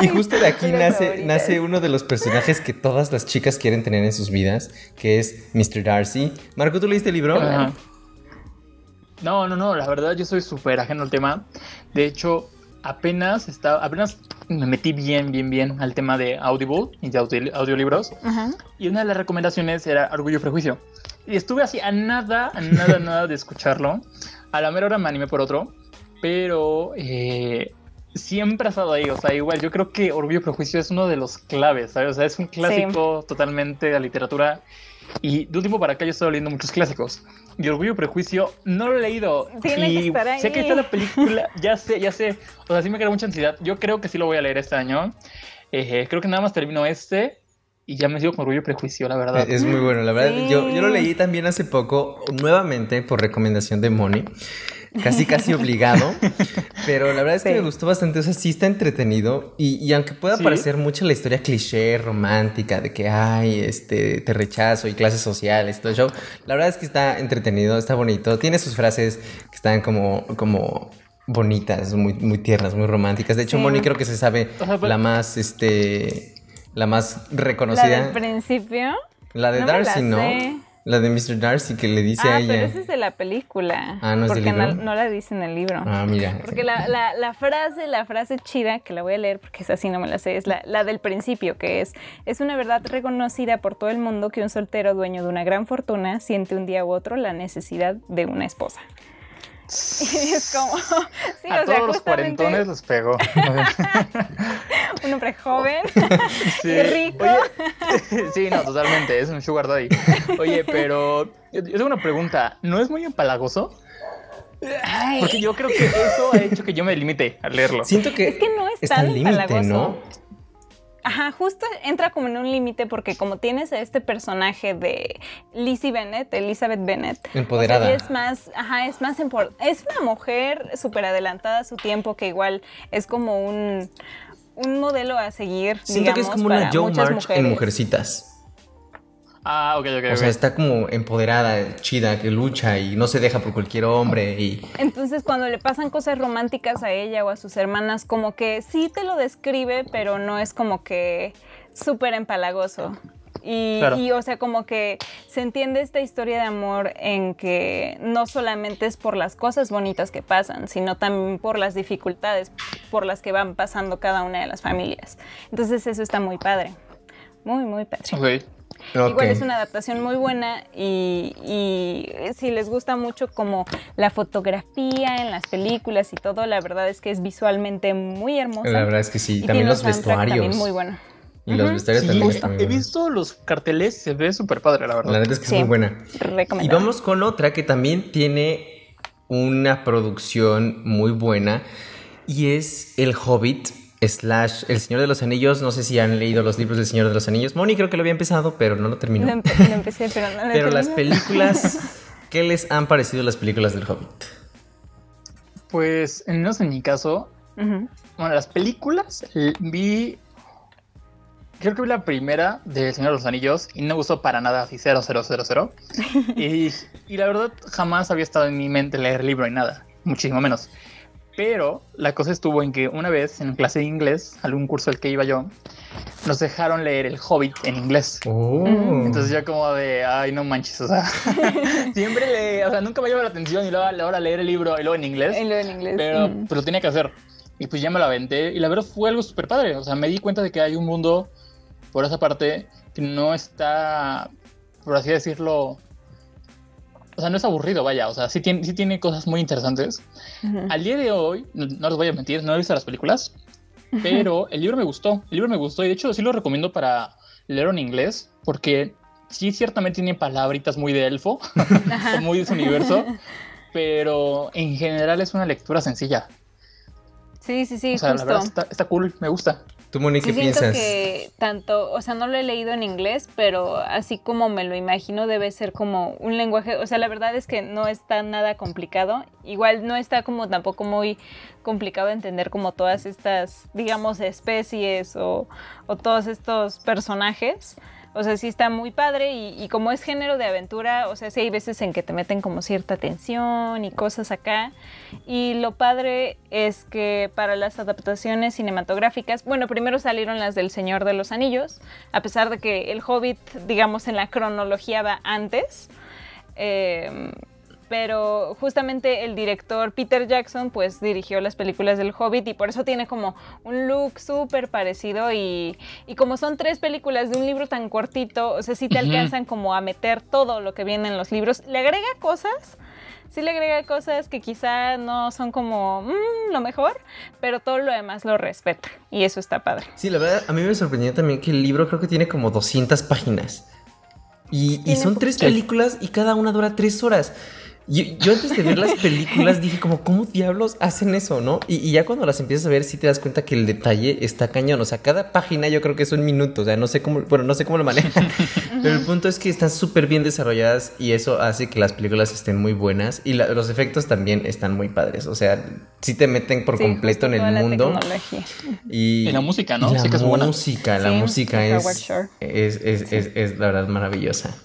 Y justo de aquí nace, favoritas. nace uno de los personajes que todas las chicas quieren tener en sus vidas, que es Mr. Darcy. Marco, ¿tú leíste el libro? Ajá. No, no, no, la verdad yo soy súper ajeno al tema. De hecho, apenas estaba, apenas me metí bien, bien, bien al tema de Audible y de audio- audiolibros. Y una de las recomendaciones era Orgullo y Prejuicio. Y estuve así a nada, a nada, nada de escucharlo. A la mera hora me animé por otro. Pero eh, siempre ha estado ahí. O sea, igual yo creo que Orgullo y Prejuicio es uno de los claves, ¿sabes? O sea, es un clásico totalmente de la literatura. Y de un tiempo para acá yo he estado leyendo muchos clásicos. Y Orgullo y Prejuicio no lo he leído. Tiene y que estar sé que ahí. está la película, ya sé, ya sé. O sea, sí me crea mucha ansiedad. Yo creo que sí lo voy a leer este año. Eh, creo que nada más termino este y ya me sigo con Orgullo y Prejuicio, la verdad. Es muy bueno, la verdad. Sí. Yo, yo lo leí también hace poco, nuevamente por recomendación de Moni. Casi, casi obligado. Pero la verdad es que Sí. me gustó bastante. O sea, sí está entretenido. Y, y aunque pueda Sí. parecer mucho la historia cliché, romántica, de que, ay, este, te rechazo y clases sociales, todo el show. La verdad es que está entretenido, está bonito. Tiene sus frases que están como, como bonitas, muy, muy tiernas, muy románticas. De hecho, Sí. Moni creo que se sabe la más, este, la más La reconocida. del principio. La de No la Darcy, ¿no? La de Mr. Darcy que le dice ah, a ella. pero esa es de la película. Ah, ¿no es porque no, libro? no la dice en el libro. Ah, mira. Porque la, la- la frase, la frase chida, que la voy a leer porque esa sí no me la sé, es la, la del principio, que es, es una verdad reconocida por todo el mundo que un soltero dueño de una gran fortuna siente un día u otro la necesidad de una esposa. Y es como, sí, a o sea, todos los justamente cuarentones los pegó. un hombre joven Sí. y rico. Oye, sí, no, totalmente, es un sugar daddy. Oye, pero yo, tengo una pregunta, ¿no es muy empalagoso? Ay, Porque yo creo que eso ha hecho que yo me limite a leerlo. Siento que, Es que no es tan límite, empalagoso. ¿no? Ajá, justo entra como en un límite porque como tienes a este personaje de Lizzie Bennett, Elizabeth Bennett, Empoderada. o sea, ella es más, ajá, es más es una mujer súper adelantada a su tiempo que igual es como un, un modelo a seguir. Siento que es como una Joe muchas March en mujeres. Mujercitas. Ah, ok, ok, O sea, ok. está como empoderada, chida, que lucha y no se deja por cualquier hombre. Y Entonces, cuando le pasan cosas románticas a ella o a sus hermanas, como que sí te lo describe, pero no es como que súper empalagoso. Y, y, o sea, como que se entiende esta historia de amor en que no solamente es por las cosas bonitas que pasan, sino también por las dificultades por las que van pasando cada una de las familias. Entonces eso está muy padre. Muy, muy padre. Igual es una adaptación muy buena y, si les gusta mucho como la fotografía en las películas y todo, la verdad es que es visualmente muy hermosa. La verdad es que sí, también los vestuarios. También muy bueno. Y los vestuarios también están He visto los carteles, se ve súper padre, la verdad. La verdad es que es muy buena. Y vamos con otra que también tiene una producción muy buena y es El Hobbit slash El Señor de los Anillos. No sé si han leído los libros del Señor de los Anillos. Moni creo que lo había empezado, pero no lo terminó. Lo, empecé, pero no lo Pero las películas, ¿qué les han parecido las películas del Hobbit? Pues, en menos en mi caso, bueno, las películas vi... Creo que vi la primera de El Señor de los Anillos y no me gustó para nada, así 0, 0, 0, 0. y, y la verdad jamás había estado en mi mente leer el libro y nada, muchísimo menos. Pero la cosa estuvo en que una vez en clase de inglés, algún curso al que iba yo, nos dejaron leer El Hobbit en inglés. Oh. Entonces yo como de, ay, no manches, o sea, siempre le, o sea, nunca me lleva la atención y luego ahora leer el libro y luego en inglés. Y luego en inglés. Pero pues lo tenía que hacer. Y pues ya me lo aventé y la verdad fue algo súper padre. O sea, me di cuenta de que hay un mundo por esa parte que no está, por así decirlo, o sea, no es aburrido, vaya, o sea, sí tiene, sí tiene cosas muy interesantes. Al día de hoy, no, les voy a mentir, no he visto las películas, pero el libro me gustó, el libro me gustó y de hecho sí lo recomiendo para leer en inglés, porque sí ciertamente tiene palabritas muy de elfo, muy de su universo, pero en general es una lectura sencilla. Sí, sí, sí. O sea, la verdad está, está cool, me gusta. ¿Tú, Moni, qué piensas? que tanto, o sea, no lo he leído en inglés, pero así como me lo imagino, debe ser como un lenguaje, o sea, la verdad es que no está nada complicado. Igual no está como tampoco muy complicado entender como todas estas, digamos, especies o, o todos estos personajes. O sea, sí está muy padre y, como es género de aventura, o sea, sí hay veces en que te meten como cierta tensión y cosas acá. Y lo padre es que para las adaptaciones cinematográficas, bueno, primero salieron las del Señor de los Anillos, a pesar de que el Hobbit, digamos, en la cronología va antes. Eh, pero justamente el director Peter Jackson pues dirigió las películas del Hobbit y por eso tiene como un look súper parecido y, como son tres películas de un libro tan cortito, o sea, sí te alcanzan como a meter todo lo que viene en los libros, le agrega cosas, sí le agrega cosas que quizá no son como mm, lo mejor, pero todo lo demás lo respeta y eso está padre. Sí, la verdad, a mí me sorprendió también que el libro creo que tiene como 200 páginas. Y, y son tres películas y cada una dura tres horas. Yo, antes de ver las películas dije como, ¿cómo diablos hacen eso, no? Y, ya cuando las empiezas a ver sí te das cuenta que el detalle está cañón. O sea, cada página yo creo que es un minuto. O sea, no sé cómo, bueno, no sé cómo lo manejan. pero el punto es que están súper bien desarrolladas y eso hace que las películas estén muy buenas. Y los efectos también están muy padres. O sea, sí te meten por completo en el mundo. Y, la música, ¿no? la música, la música es, es, es la verdad maravillosa.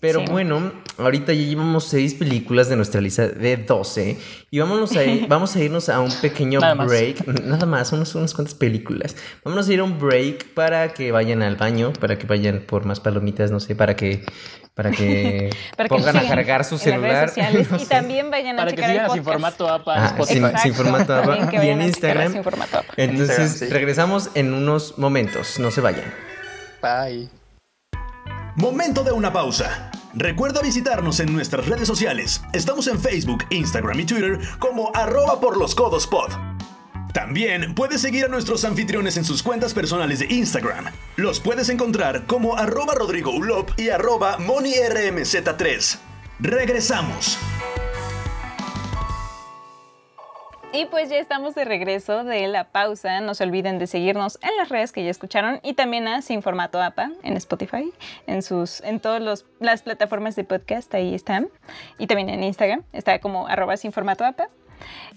Pero bueno, ahorita ya llevamos seis películas de nuestra lista de 12 y vámonos a vamos a irnos a un pequeño break. Nada más, unos, unas cuantas películas. Vámonos a ir a un break para que vayan al baño, para que vayan por más palomitas, no sé, para que para que pongan a cargar su celular. y también vayan a para checar que sigan sin formato APA ah, sin, sin, formato APA y en Instagram. Entonces regresamos en unos momentos, no se vayan. Bye. Momento de una pausa. Recuerda visitarnos en nuestras redes sociales. Estamos en Facebook, Instagram y Twitter como arroba por los codos pod. También puedes seguir a nuestros anfitriones en sus cuentas personales de Instagram. Los puedes encontrar como arroba Rodrigo Ulop y arroba MoniRMZ3. Regresamos. Y pues ya estamos de regreso de la pausa. No se olviden de seguirnos en las redes que ya escucharon y también a Sin Formato APA en Spotify, en sus, en todas las plataformas de podcast, ahí están. Y también en Instagram, está como arroba Sin Formato.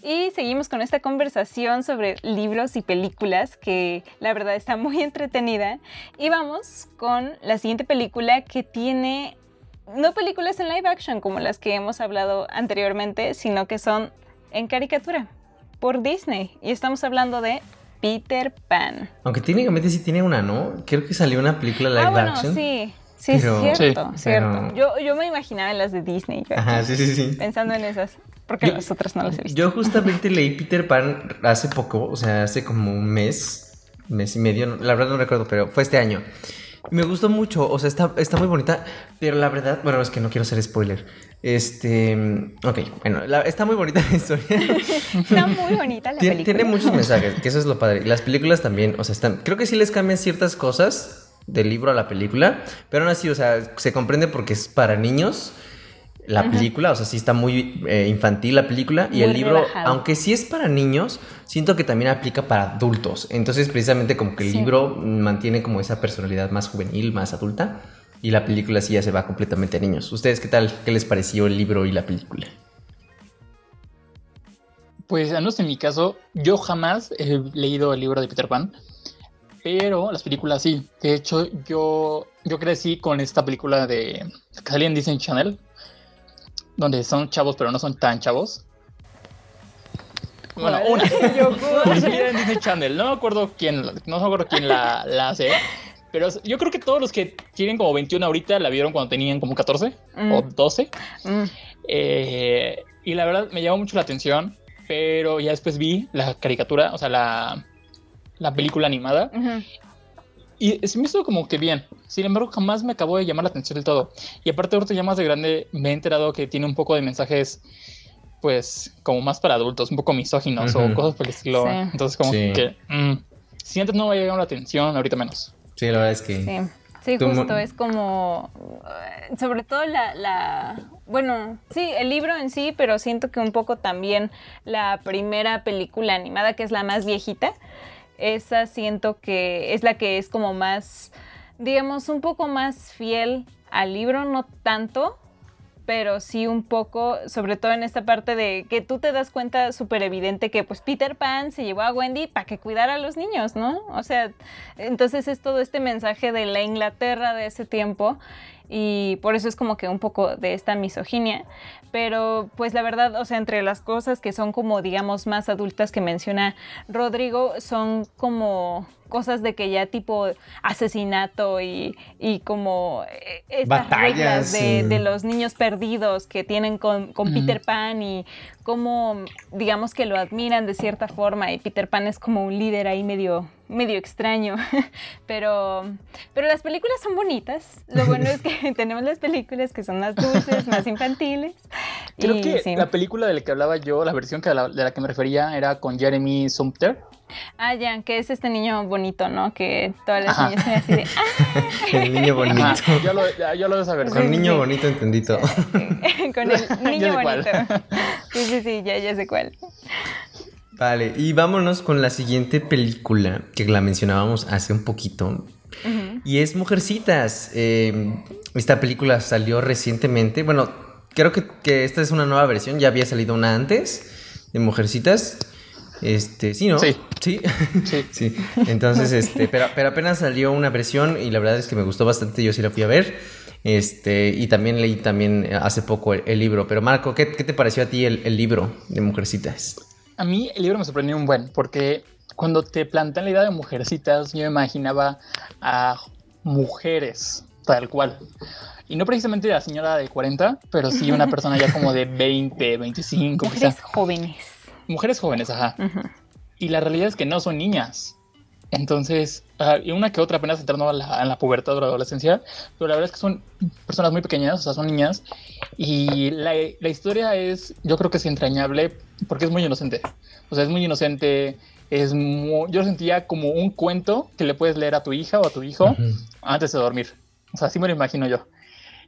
Y seguimos con esta conversación sobre libros y películas que la verdad está muy entretenida. Y vamos con la siguiente película que tiene no películas en live action como las que hemos hablado anteriormente, sino que son en caricatura por Disney. Y estamos hablando de Peter Pan. Aunque técnicamente sí tiene una, ¿no? Creo que salió una película live ah, bueno, action. sí. Sí, Pero- cierto, Sí, cierto. pero- Yo, yo me imaginaba en las de Disney, yo Ajá, sí, sí, sí. pensando en esas, porque Yo- las otras no las he visto. Yo justamente leí Peter Pan hace poco, o sea, hace como un mes, mes y medio, la verdad no recuerdo, pero fue este año. Me gustó mucho, o sea, está, está muy bonita, pero la verdad, bueno, es que no quiero hacer spoiler. Este, ok, bueno, la- está muy bonita la historia. Está muy bonita la Tien- película. Tiene muchos mensajes, que eso es lo padre. Y Las películas también, o sea, están. Creo que sí les cambian ciertas cosas del libro a la película, pero aún así, o sea, se comprende porque es para niños la película, o sea, sí está muy eh, infantil la película. y el libro, relajado. aunque sí es para niños, siento que también aplica para adultos. Entonces, precisamente como que el Sí. libro mantiene como esa personalidad más juvenil, más adulta. Y la película sí ya se va completamente a niños. ¿Ustedes qué tal? ¿Qué les pareció el libro y la película? Pues, al menos en mi caso, yo jamás he leído el libro de Peter Pan, pero las películas sí. De hecho, yo, yo crecí con esta película de que salía en Disney Channel, donde son chavos, pero no son tan chavos. Bueno, una, una salida en Disney Channel, no me acuerdo quién, no me acuerdo quién la, la hace, pero yo creo que todos los que tienen como 21 ahorita la vieron cuando tenían como 14 Mm. o 12. Mm, Eh, y la verdad me llamó mucho la atención, pero ya después vi la caricatura, o sea, la, la película animada, ujú. Y se me hizo como que bien. Sin embargo, jamás me acabó de llamar la atención del todo. Y aparte, ahorita ya más de grande, me he enterado que tiene un poco de mensajes, pues, como más para adultos, un poco misóginos o cosas por el estilo. Sí. Entonces, como Sí. que, mm, si antes no me había llamado la atención, ahorita menos. Sí, la verdad es que. Sí, sí, justo es como, eh, sobre todo la, la, bueno, sí, el libro en sí, pero siento que un poco también la primera película animada, que es la más viejita, esa siento que es la que es como más, digamos, un poco más fiel al libro, no tanto, pero sí un poco, sobre todo en esta parte de que tú te das cuenta súper evidente que pues Peter Pan se llevó a Wendy para que cuidara a los niños, ¿no? O sea, entonces es todo este mensaje de la Inglaterra de ese tiempo y por eso es como que un poco de esta misoginia, pero pues la verdad, o sea, entre las cosas que son como digamos más adultas que menciona Rodrigo son como cosas de que ya tipo asesinato y, y como eh, estas Batallas, reglas de, de los niños perdidos que tienen con, con. Peter Pan y cómo digamos que lo admiran de cierta forma y Peter Pan es como un líder ahí medio medio extraño pero pero las películas son bonitas lo bueno es que tenemos las películas que son más dulces más infantiles Creo y que sí. la película de la que hablaba yo, la versión que, de la que me refería, era con Jeremy Sumpter. ah ya que es este niño bonito no que todas las Ajá. niñas son así de ah, El niño bonito. Ajá, yo lo, yo lo de esa versión. Con niño sí. bonito entendí todo. con el niño sé cuál. bonito sí sí sí ya ya sé cuál Vale, y vámonos con la siguiente película que la mencionábamos hace un poquito. Y es Mujercitas. Eh, esta película salió recientemente. Bueno, creo que, que esta es una nueva versión. Ya había salido una antes de Mujercitas. Este, sí, ¿no? Sí. Sí. Sí. Sí. Entonces, este, pero, pero apenas salió una versión y la verdad es que me gustó bastante. Yo sí la fui a ver. Este, y también leí también hace poco el, el libro. Pero Marco, ¿qué, qué te pareció a ti el, el libro de Mujercitas? A mí el libro me sorprendió un buen, porque cuando te plantean la idea de mujercitas, yo imaginaba a mujeres, tal cual. Y no precisamente la señora de 40, pero sí una persona ya como de 20, 25, quizá. mujeres jóvenes Mujeres jóvenes, ajá. Y la realidad es que no son niñas. Entonces, ah, y una que otra apenas entrando a la, a la pubertad o la adolescencia, pero la verdad es que son personas muy pequeñas, o sea, son niñas. Y la, la historia es, yo creo que es entrañable porque es muy inocente. O sea, es muy inocente. Es muy- yo sentía como un cuento que le puedes leer a tu hija o a tu hijo Ujú. antes de dormir. O sea, así me lo imagino yo.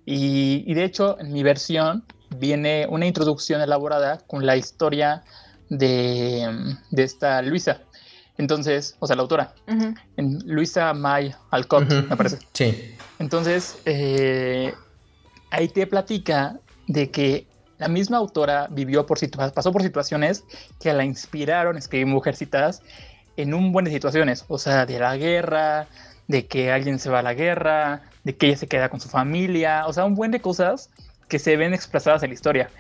Y, y de hecho, en mi versión viene una introducción elaborada con la historia de, de esta Luisa. Entonces, o sea, la autora, en Luisa May Alcott, Ujú. me parece. Sí. Entonces, eh, ahí te platica de que la misma autora vivió por pasó por situaciones que la inspiraron a escribir Mujercitas en un buen de situaciones, o sea, de la guerra, de que alguien se va a la guerra, de que ella se queda con su familia, o sea, un buen de cosas que se ven expresadas en la historia.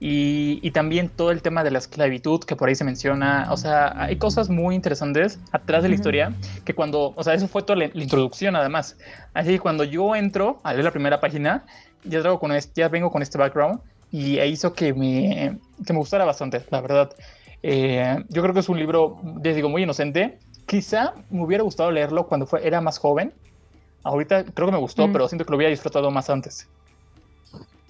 Y, también todo el tema de la esclavitud que por ahí se menciona. O sea, hay cosas muy interesantes atrás de la historia que cuando, o sea, eso fue toda la, introducción además. Así que cuando yo entro a leer la primera página, ya, traigo con este, ya vengo con este background y hizo que me, que me gustara bastante, la verdad. Eh, yo creo que es un libro, les digo, muy inocente. Quizá me hubiera gustado leerlo cuando fue, era más joven. Ahorita creo que me gustó, pero siento que lo hubiera disfrutado más antes.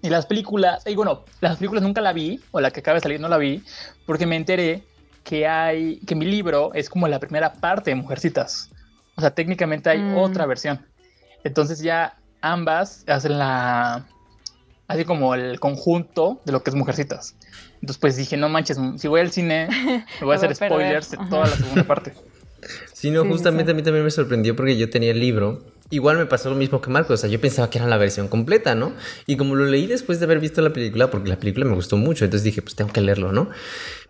Y las películas, y bueno, las películas nunca la vi, o la que acaba de salir no la vi, porque me enteré que hay, que mi libro es como la primera parte de Mujercitas. O sea, técnicamente hay mm. otra versión. Entonces ya ambas hacen la, así como el conjunto de lo que es Mujercitas. Entonces pues dije, no manches, si voy al cine, me voy a hacer spoilers de toda la segunda parte. Sí, no, justamente a mí también me sorprendió porque yo tenía el libro Igual me pasó lo mismo que Marcos, o sea, yo pensaba que era la versión completa, ¿no? Y como lo leí después de haber visto la película, porque la película me gustó mucho, entonces dije, pues tengo que leerlo, ¿no?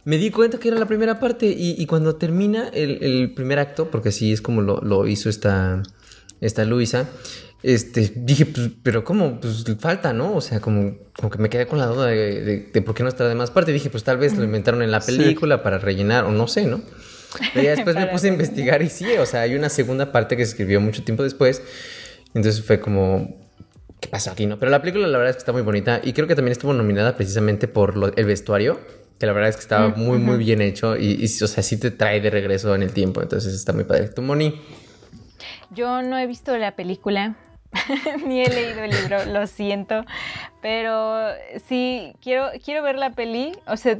Me di cuenta que era la primera parte y, cuando termina el, primer acto, porque así es como lo, hizo esta, esta Luisa, este, dije, pues, pero ¿cómo? Pues falta, ¿no? O sea, como, como que me quedé con la duda de, por qué no está de más parte. Dije, pues tal vez lo inventaron en la película para rellenar, o no sé, ¿no? Pero ya después me puse a investigar y sí, o sea, hay una segunda parte que se escribió mucho tiempo después. Entonces fue como, ¿qué pasó aquí? No? Pero la película la verdad es que está muy bonita y creo que también estuvo nominada precisamente por el vestuario, que la verdad es que estaba muy, muy bien hecho y, o sea, sí te trae de regreso en el tiempo. Entonces está muy padre. ¿Tú, Moni? Yo no he visto la película, ni he leído el libro, lo siento, pero sí, quiero, quiero ver la peli, o sea,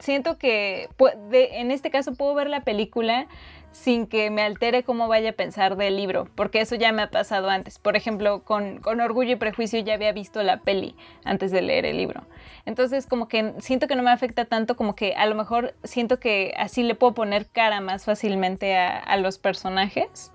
siento que en este caso puedo ver la película sin que me altere cómo vaya a pensar del libro, porque eso ya me ha pasado antes. Por ejemplo, con, Orgullo y Prejuicio ya había visto la peli antes de leer el libro. Entonces, como que siento que no me afecta tanto, como que a lo mejor siento que así le puedo poner cara más fácilmente a los personajes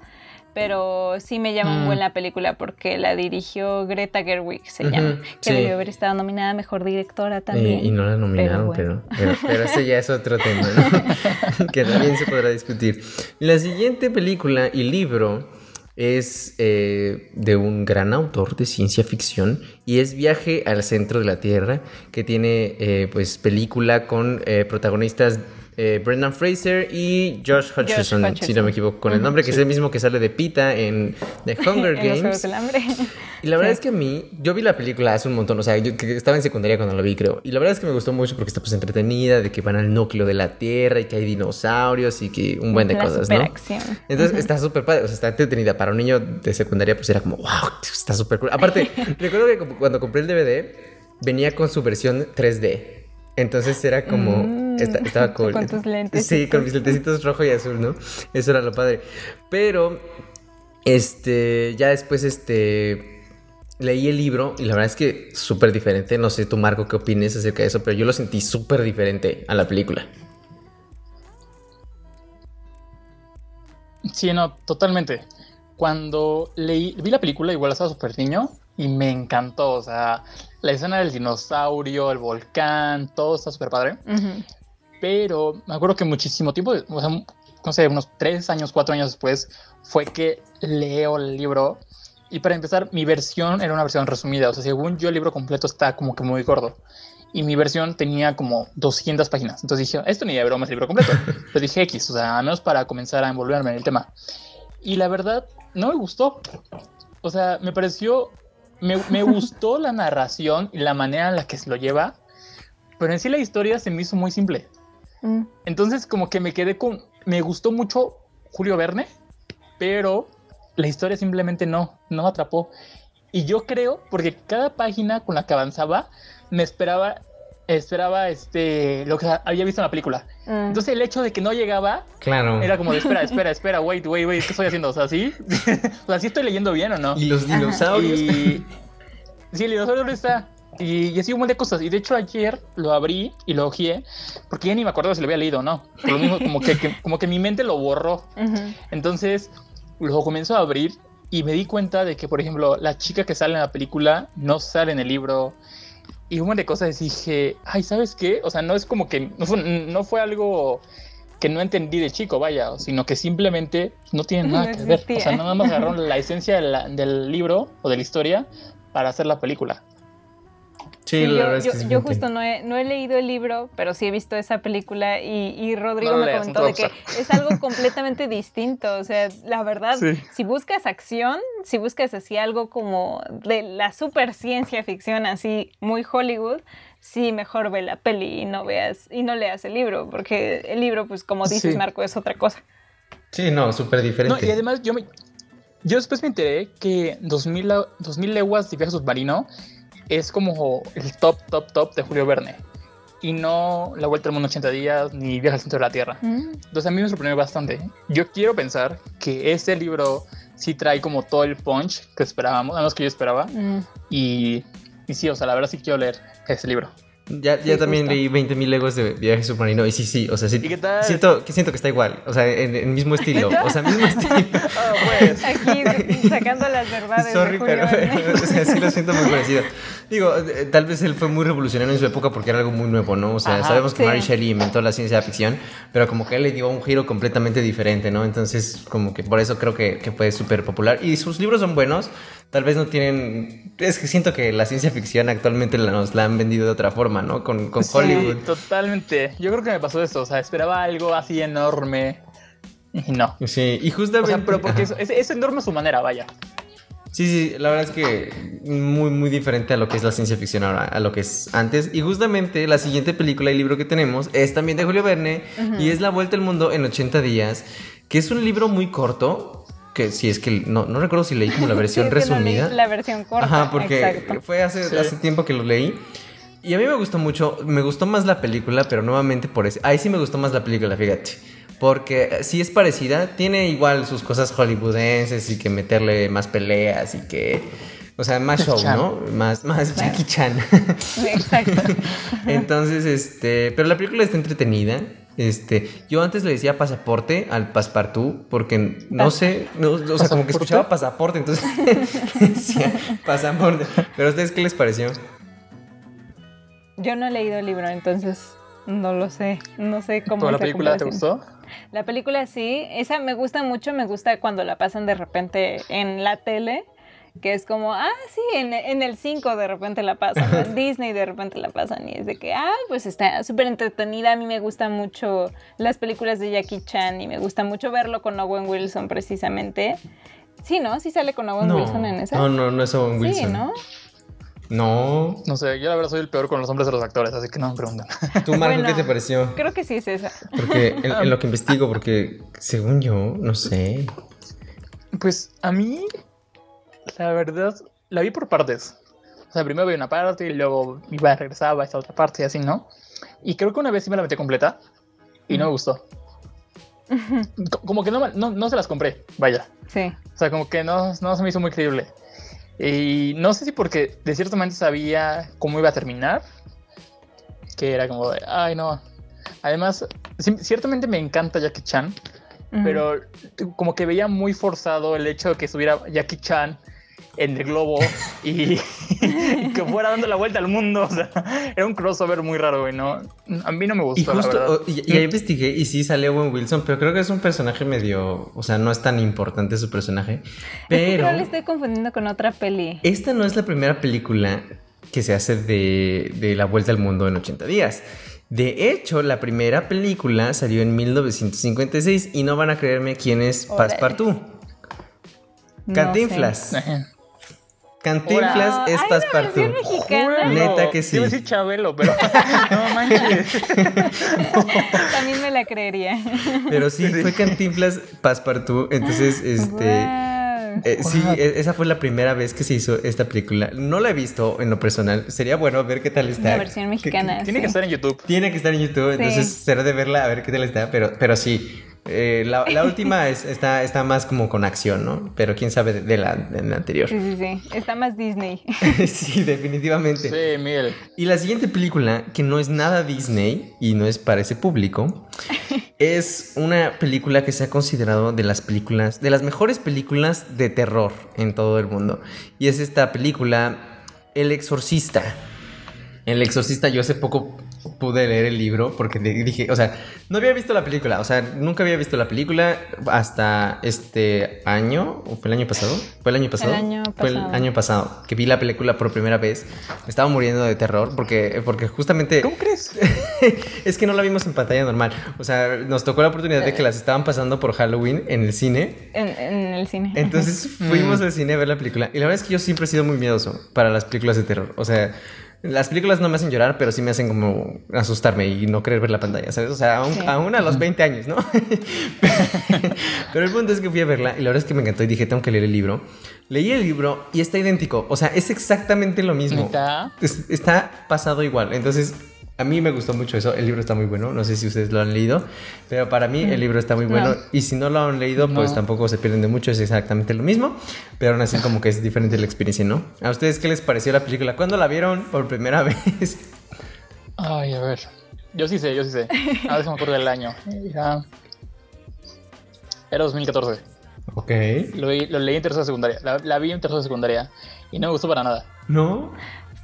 pero sí me llama buena mm. la película porque la dirigió Greta Gerwig, se llama, que debió haber estado nominada Mejor Directora también. Y, no la nominaron, pero, pero, ese ya es otro tema, ¿no? que también se podrá discutir. La siguiente película y libro es eh, de un gran autor de ciencia ficción y es Viaje al centro de la Tierra, que tiene eh, pues película con eh, protagonistas eh, Brendan Fraser y Josh Hutcherson, si no me equivoco con el nombre, que es el mismo que sale de Pita en The Hunger Games. y la verdad es que a mí, yo vi la película hace un montón, o sea, yo estaba en secundaria cuando la vi, creo. Y la verdad es que me gustó mucho porque está pues entretenida, de que van al núcleo de la Tierra y que hay dinosaurios y que un buen de cosas, ¿no? Entonces está súper padre, o sea, está entretenida. Para un niño de secundaria, pues era como, wow, está súper cool. Aparte, recuerdo que cuando compré el DVD, venía con su versión 3D. Entonces era como. Mm. estaba cool. Con tus lentes. Sí, con mis lentecitos rojo y azul, ¿no? Eso era lo padre. Pero. Este. Ya después, este. Leí el libro y la verdad es que súper diferente. No sé tú, Marco, qué opines acerca de eso, pero yo lo sentí súper diferente a la película. Sí, no, totalmente. Cuando leí, vi la película, igual estaba súper niño y me encantó. O sea, la escena del dinosaurio, el volcán, todo está súper padre. Pero me acuerdo que muchísimo tiempo, o sea, no sé, unos tres años, cuatro años después, fue que leo el libro. Y para empezar, mi versión era una versión resumida. O sea, según yo, el libro completo está como que muy gordo. Y mi versión tenía como 200 páginas. Entonces dije, esto ni de broma es el libro completo. Pero dije X, o sea, al menos para comenzar a envolverme en el tema. Y la verdad, no me gustó. O sea, me pareció me, gustó la narración y la manera en la que se lo lleva, pero en sí la historia se me hizo muy simple. Mm. Entonces como que me quedé con, me gustó mucho Julio Verne, pero la historia simplemente no, no atrapó. Y yo creo, porque cada página con la que avanzaba, me esperaba, esperaba este, lo que había visto en la película. Mm. Entonces el hecho de que no llegaba, claro. era como de espera, espera, espera, wait, wait, wait, ¿qué estoy haciendo? O sea, ¿sí? o sea, ¿sí estoy leyendo bien o no? Y los dinosaurios. Sí, el dinosaurio no está. Y, así un montón de cosas. Y de hecho ayer lo abrí y lo ojeé porque ya ni me acuerdo si lo había leído o no. Por lo mismo, como que, como que mi mente lo borró. Entonces lo comenzó a abrir y me di cuenta de que, por ejemplo, la chica que sale en la película no sale en el libro y un montón de cosas dije, ay, ¿sabes qué? O sea, no es como que, no fue, algo que no entendí de chico, vaya, sino que simplemente no tiene nada que ver. O sea, nada más agarraron la esencia del libro o de la historia para hacer la película. Sí, la yo, verdad es yo- que sí yo justo no he, no he leído el libro, pero sí he visto esa película y, y Rodrigo No me leas, comentó no de que es algo completamente distinto. O sea, la verdad, Sí. si buscas acción, si buscas así algo como de la super ciencia ficción, así muy Hollywood, sí mejor ve la peli y no veas y no leas el libro, porque el libro, pues como dices, Sí. Marco, es otra cosa. Sí, no, súper diferente. No, y además yo me, yo después me enteré que 2000, la- 2000 leguas de viaje submarino es como el top, top, top de Julio Verne. Y no La Vuelta al Mundo en 80 días ni Viaje al Centro de la Tierra. Entonces a mí me sorprendió bastante. Yo quiero pensar que este libro sí trae como todo el punch que esperábamos, a los que yo esperaba. Mm. Y, y sí, o sea, la verdad sí quiero leer ese libro. Ya, ya Sí, también justo. leí 20.000 legos de viaje submarino y sí, sí, o sea, sí. ¿Y qué tal? Siento que, siento que está igual, o sea, en el mismo estilo, o sea, mismo estilo. Ah, pues. Aquí sacando las verdades Sorry, de pero o sea, sí lo siento muy parecido. Digo, eh, tal vez él fue muy revolucionario en su época porque era algo muy nuevo, ¿no? O sea, Ajá, sabemos que sí. Mary Shelley inventó la ciencia ficción, pero como que él le dio un giro completamente diferente, ¿no? Entonces, como que por eso creo que, que fue súper popular. Y sus libros son buenos, tal vez no tienen... Es que siento que la ciencia ficción actualmente nos la han vendido de otra forma, ¿no? Con, con Sí, Hollywood. totalmente. Yo creo que me pasó eso. O sea, esperaba algo así enorme. Y no. Sí, y O justamente... sea, pero porque es, es- es enorme a su manera, vaya. Sí, sí, la verdad es que muy, muy diferente a lo que es la ciencia ficción ahora, a lo que es antes. Y justamente la siguiente película y libro que tenemos es también de Julio Verne y es La Vuelta al Mundo en 80 días, que es un libro muy corto, que si es que no, no recuerdo si leí como la versión Sí, resumida. La versión corta. Ajá, porque exacto. fue hace, Sí. hace tiempo que lo leí. Y a mí me gustó mucho, me gustó más la película, pero nuevamente por eso. Ahí sí me gustó más la película, fíjate. Porque sí es parecida, tiene igual sus cosas hollywoodenses y que meterle más peleas y que. O sea, más show, Chan. ¿no? Más, más Jackie Chan. Exacto. Entonces, este. Pero la película está entretenida. Este, yo antes le decía pasaporte al passepartout porque no sé, no, o sea, como que escuchaba pasaporte, entonces decía pasaporte. Pero a ustedes qué les pareció? Yo no he leído el libro, entonces no lo sé. No sé cómo ¿Cómo la película te gustó? La película sí, esa me gusta mucho, me gusta cuando la pasan de repente en la tele, que es como, ah, sí, en, en el 5 de repente la pasan, en Disney de repente la pasan, y es de que, ah, pues está súper entretenida, a mí me gustan mucho las películas de Jackie Chan y me gusta mucho verlo con Owen Wilson precisamente. Sí, ¿no? Sí sale con Owen No, Wilson en esa. no, no, no es Owen Wilson. Sí, ¿no? No. No sé, yo la verdad soy el peor con los nombres de los actores, así que no me preguntan. ¿Tú, Marco, Bueno. qué te pareció? Creo que sí es esa. Porque en, en lo que investigo, porque según yo, no sé. Pues a mí, la verdad, la vi por partes. O sea, primero vi una parte y luego iba regresaba a esta otra parte y así, ¿no? Y creo que una vez sí me la metí completa y no me gustó. Co- Como que no, no, no se las compré, vaya. Sí. O sea, como que no, no se me hizo muy creíble. Y no sé si porque de cierto momento sabía cómo iba a terminar, que era como de, ay no. Además, ciertamente me encanta Jackie Chan, pero como que veía muy forzado el hecho de que estuviera Jackie Chan en el globo y, y que fuera dando la vuelta al mundo. O sea, era un crossover muy raro, güey, ¿no? A mí no me Y gustó, la justo, verdad. y, y ahí investigué y sí sale Owen Wilson, pero creo que es un personaje medio, o sea, no es tan importante su personaje. Es que Pero creo que le estoy confundiendo con otra peli. esta no es la primera película que se hace de, de La Vuelta al Mundo en 80 días. De hecho, la primera película salió en 1956 y no van a creerme quién es Órale. Passepartout. No Cantinflas. Ajá. Cantinflas No, es mexicana. Neta que sí. A decir Chabelo, pero no manches. También me la creería. Pero sí, fue Cantinflas Passepartout. Entonces, este. Eh, sí, Wow. e- esa fue la primera vez que se hizo esta película. No la he visto en lo personal. Sería bueno ver qué tal está. La versión mexicana. Tiene sí. que estar en YouTube. Tiene que estar en YouTube, Sí. entonces será de verla a ver qué tal está. Pero, pero sí, eh, la, la última es- está, está más como con acción, ¿no? Pero quién sabe de, de la, de la anterior. Sí, sí, sí. Está más Disney. sí, definitivamente. Sí, Miguel. Y la siguiente película, que no es nada Disney y no es para ese público, es una película que se ha considerado de las películas, de las mejores películas de terror en todo el mundo. Y es esta película, El Exorcista. El Exorcista, yo hace poco pude leer el libro porque di- dije, o sea, no había visto la película, o sea, nunca había visto la película hasta este año, ¿o fue el año pasado? ¿Fue el año pasado? año Fue el pasado. año pasado que vi la película por primera vez. Me estaba muriendo de terror porque, porque justamente... ¿Cómo crees? es que no la vimos en pantalla normal. O sea, nos tocó la oportunidad de que las estaban pasando por Halloween en el cine. En, en el cine. Entonces fuimos al cine a ver la película. Y la verdad es que yo siempre he sido muy miedoso para las películas de terror. O sea, las películas no me hacen llorar, pero sí me hacen como asustarme y no querer ver la pantalla, ¿sabes? O sea, aún, Sí. aún a los 20 años, ¿no? pero el punto es que fui a verla y la verdad es que me encantó y dije, tengo que leer el libro. Leí el libro y está idéntico. O sea, es exactamente lo mismo. ¿Neta? Es- está pasado igual. Entonces, a mí me gustó mucho eso. El libro está muy bueno. No sé si ustedes lo han leído, pero para mí el libro está muy bueno. No. Y si no lo han leído, pues tampoco se pierden de mucho. Es exactamente lo mismo. Pero aún así, como que es diferente la experiencia, ¿no? ¿A ustedes qué les pareció la película? ¿Cuándo la vieron por primera vez? Ay, a ver. Yo sí sé, yo sí sé. A ver si me acuerdo del año. Era, era 2014. ok. Lo, lo leí en tercera secundaria. La, la vi en tercera secundaria. Y no me gustó para nada. ¿No?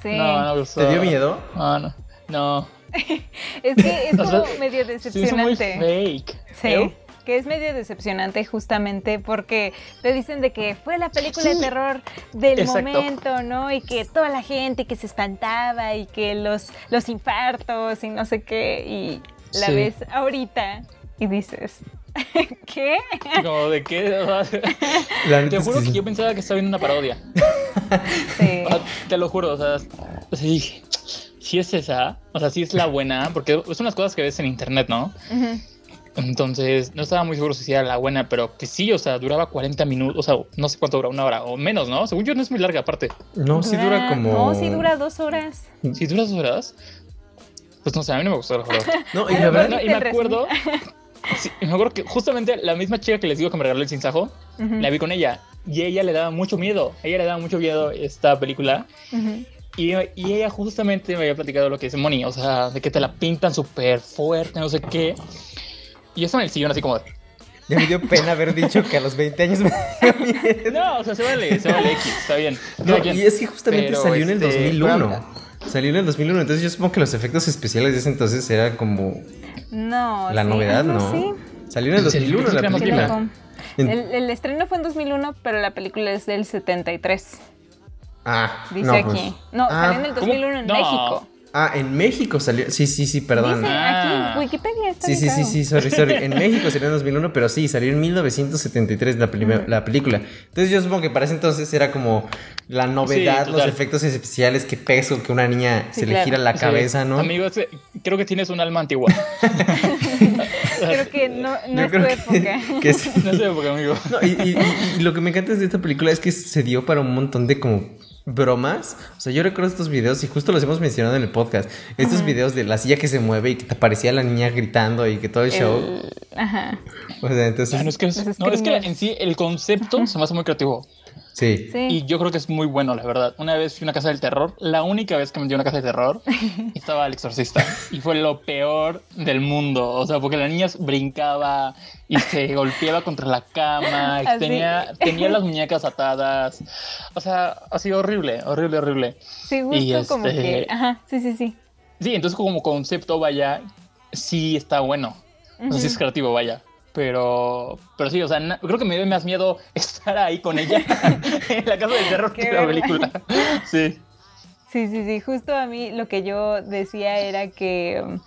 Sí. No, no me gustó. ¿Te dio miedo? No, no. No. Es que es como medio Sí, es muy decepcionante. fake. Sí, ¿Eh? que es medio decepcionante justamente porque te dicen de que fue la película de Sí. terror del Exacto. momento, ¿no? Y que toda la gente que se espantaba y que los, los infartos y no sé qué, y la Sí. ves ahorita y dices, ¿qué? Como de qué. La Te juro que sí. yo pensaba que estaba viendo una parodia. Sí. O sea, te lo juro, o sea, dije, si es esa, o sea, si es la buena, porque son unas cosas que ves en internet, ¿no? Entonces, no estaba muy seguro si era la buena, pero que sí, o sea, duraba 40 minutos, o sea, no sé cuánto dura, una hora o menos, ¿no? Según yo, no es muy larga aparte. No, sí dura como... No, sí dura dos horas. Si dura dos horas, pues no sé, a mí no me gustó, la verdad. No, y la verdad... No, y me acuerdo, sí, me acuerdo que justamente la misma chica que les digo que me regaló el sinsajo, Ujú. la vi con ella, y ella le daba mucho miedo, ella le daba mucho miedo esta película. Ujú. Y, y ella justamente me había platicado lo que dice Moni, o sea, de que te la pintan súper fuerte, no sé qué. Y yo estaba en el sillón así como de, Ya me dio pena haber dicho que a los 20 años me no, o sea, se vale, se vale X, está bien. No, cada quien". y es que justamente Pero, salió en el este, 2001. Salió en el 2001, entonces yo supongo que los efectos especiales de ese entonces era como No. la sí, novedad, ¿no? Sí. Salió en el ¿En serio? 2001 la Pensé que era más Qué película. El, el estreno fue en 2001, pero la película es del 73. Ah, Dice no, aquí. pues. No, Ah, salió en el ¿cómo? 2001 en No. México. Ah, en México salió. Sí, sí, sí, perdón. Dice Ah. aquí, Wikipedia está Sí, sí, sí, sí, sorry, sorry. En México salió en 2001, pero sí, salió en 1973 la, la película. Entonces yo supongo que para ese entonces era como la novedad, Sí, los efectos especiales, que peso, que una niña Sí, se le gira la Sí, cabeza, ¿no? Amigo, ese- creo que tienes un alma antigua. Creo que no, no es tu que, época. que sí. no sé, porque amigo. No, y, y- y- y lo que me encanta de esta película es que se dio para un montón de como bromas. O sea, yo recuerdo estos videos y justo los hemos mencionado en el podcast. Estos videos de la silla que se mueve y que te aparecía la niña gritando y que todo el show. El- Ajá. O sea, entonces... No, es que, Los no, es que screamers. en sí el concepto se me hace muy creativo. Sí. Sí. Y yo creo que es muy bueno, la verdad. Una vez fui a una casa del terror, la única vez que me dio una casa de terror, estaba el exorcista. Y fue lo peor del mundo. O sea, porque la niña brincaba y se golpeaba contra la cama, y tenía, tenía las muñecas atadas. O sea, ha sido horrible, horrible, horrible. Sí, justo y como este- que. Ajá, sí, sí, sí. Sí, entonces como concepto, vaya, sí está bueno. O sea, sí es creativo, vaya. Pero, pero sí, o sea, na- creo que me dio más miedo estar ahí con ella en la casa del terror que la película. Sí. Sí, sí, sí. Justo a mí lo que yo decía era que um,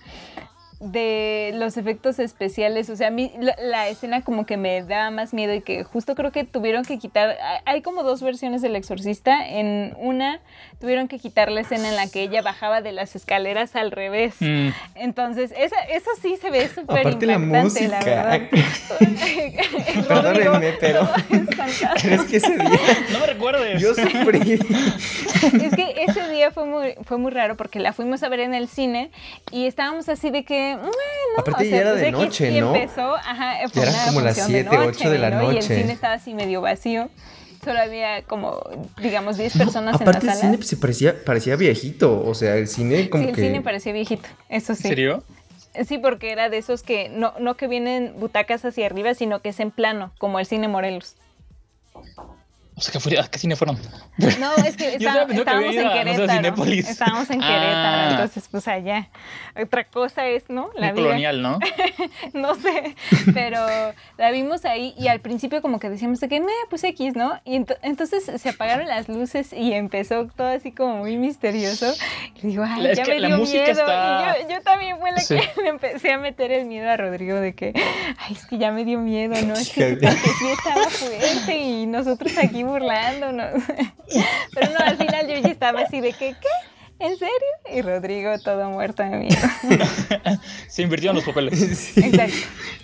de los efectos especiales, o sea, a mí la, la escena como que me da más miedo y que justo creo que tuvieron que quitar, hay como dos versiones del exorcista, en una tuvieron que quitar la escena en la que ella bajaba de las escaleras al revés. Mm. Entonces, esa, eso sí se ve súper Aparte la impactante, la, música. verdad. Perdónenme, pero- es fantástico. ¿Crees que ese día No me recuerdes. yo sufrí? Es que ese día fue muy, fue muy raro porque la fuimos a ver en el cine y estábamos así de que, bueno, Aparte ya era de X, noche, y ¿no? empezó, ajá, fue Ya eran una como las función de 7, noche, 8 de la ¿no? Y el noche. cine estaba así medio vacío. Solo había como, digamos, 10 personas Aparte en el la cine sala. pues, se parecía, parecía viejito. O sea, el cine como sí, el que... cine parecía viejito, eso ¿En sí. serio? Sí, porque era de esos que no, no que vienen butacas hacia arriba, sino que es en plano, como el cine Morelos. O sea, ¿qué, ¿a qué cine fueron? No, es que está, estábamos en Querétaro. estábamos en Querétaro, entonces pues allá. Otra cosa es, ¿no? La vida. colonial, ¿no? no sé, pero la vimos ahí y al principio como que decíamos de que, me pues X, ¿no? Y entonces se apagaron las luces y empezó todo así como muy misterioso. Y digo, ay, ya me dio miedo. Y yo, también fue la que le empecé a meter el miedo a Rodrigo de que, ay, es que ya me dio miedo, ¿no? Es que, que sí estaba fuerte y nosotros aquí burlándonos. Pero no, al final yo ya estaba así de que, ¿qué? ¿En serio? Y Rodrigo todo muerto de miedo. Se invirtió en los papeles. Exacto.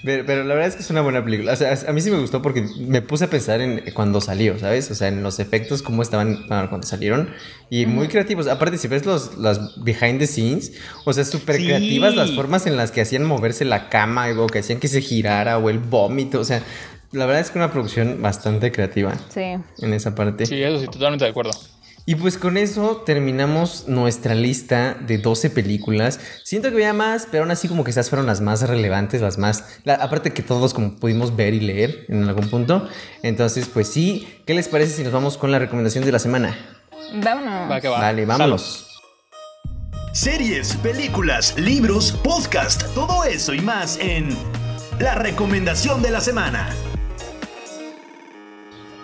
Pero, la verdad es que es una buena película. O sea, a mí sí me gustó porque me puse a pensar en cuando salió, ¿sabes? O sea, en los efectos, cómo estaban cuando salieron. Y muy creativos. Aparte, si ves los, las behind the scenes, o sea, súper creativas las formas en las que hacían moverse la cama o que hacían que se girara o el vómito. O sea, la verdad es que una producción bastante creativa. Sí. En esa parte. Sí, eso sí, totalmente de acuerdo. Y pues con eso terminamos nuestra lista de 12 películas. Siento que había más, pero aún así como que esas fueron las más relevantes, las más... aparte que todos como pudimos ver y leer en algún punto. Entonces, pues sí, ¿qué les parece si nos vamos con la recomendación de la semana? Vámonos. Va que va. Dale, vámonos. Series, películas, libros, podcast, todo eso y más en la recomendación de la semana.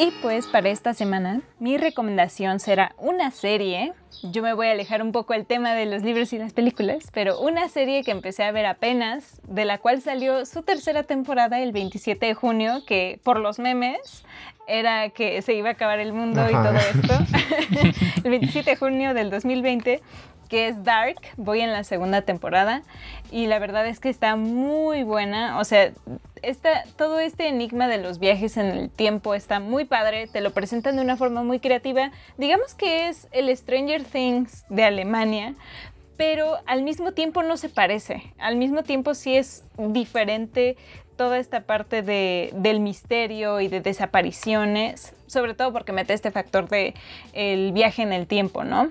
Y pues para esta semana mi recomendación será una serie. Yo me voy a alejar un poco del tema de los libros y las películas, pero una serie que empecé a ver apenas, de la cual salió su tercera temporada el 27 de junio, que por los memes era que se iba a acabar el mundo y todo esto. el 27 de junio del 2020 que es Dark. Voy en la segunda temporada y la verdad es que está muy buena. O sea, todo este enigma de los viajes en el tiempo está muy padre. Te lo presentan de una forma muy creativa. Digamos que es el Stranger Things de Alemania, pero al mismo tiempo no se parece. Al mismo tiempo sí es diferente toda esta parte de, del misterio y de desapariciones, sobre todo porque mete este factor de el viaje en el tiempo, ¿no?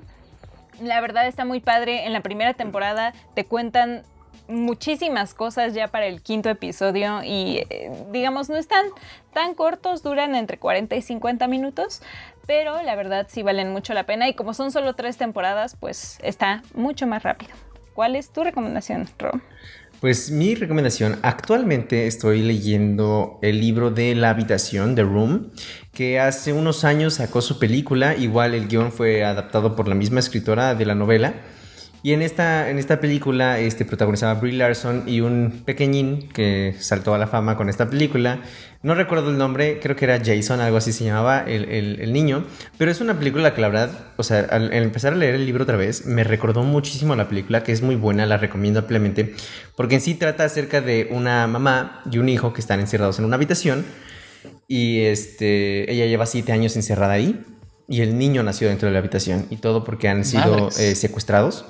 La verdad está muy padre. En la primera temporada te cuentan muchísimas cosas ya para el quinto episodio y eh, digamos no están tan cortos, duran entre 40 y 50 minutos, pero la verdad sí valen mucho la pena y como son solo tres temporadas, pues está mucho más rápido. ¿Cuál es tu recomendación, Ro? Pues mi recomendación, actualmente estoy leyendo el libro de La habitación, The Room, que hace unos años sacó su película, igual el guion fue adaptado por la misma escritora de la novela. Y en esta, en esta película este, protagonizaba Brie Larson y un pequeñín que saltó a la fama con esta película. No recuerdo el nombre, creo que era Jason, algo así se llamaba el, niño. Pero es una película que la verdad, o sea, al, empezar a leer el libro otra vez, me recordó muchísimo la película, que es muy buena, la recomiendo ampliamente. Porque en sí trata acerca de una mamá y un hijo que están encerrados en una habitación. Y este, ella lleva siete años encerrada ahí. Y el niño nació dentro de la habitación. Y todo porque han sido eh, secuestrados.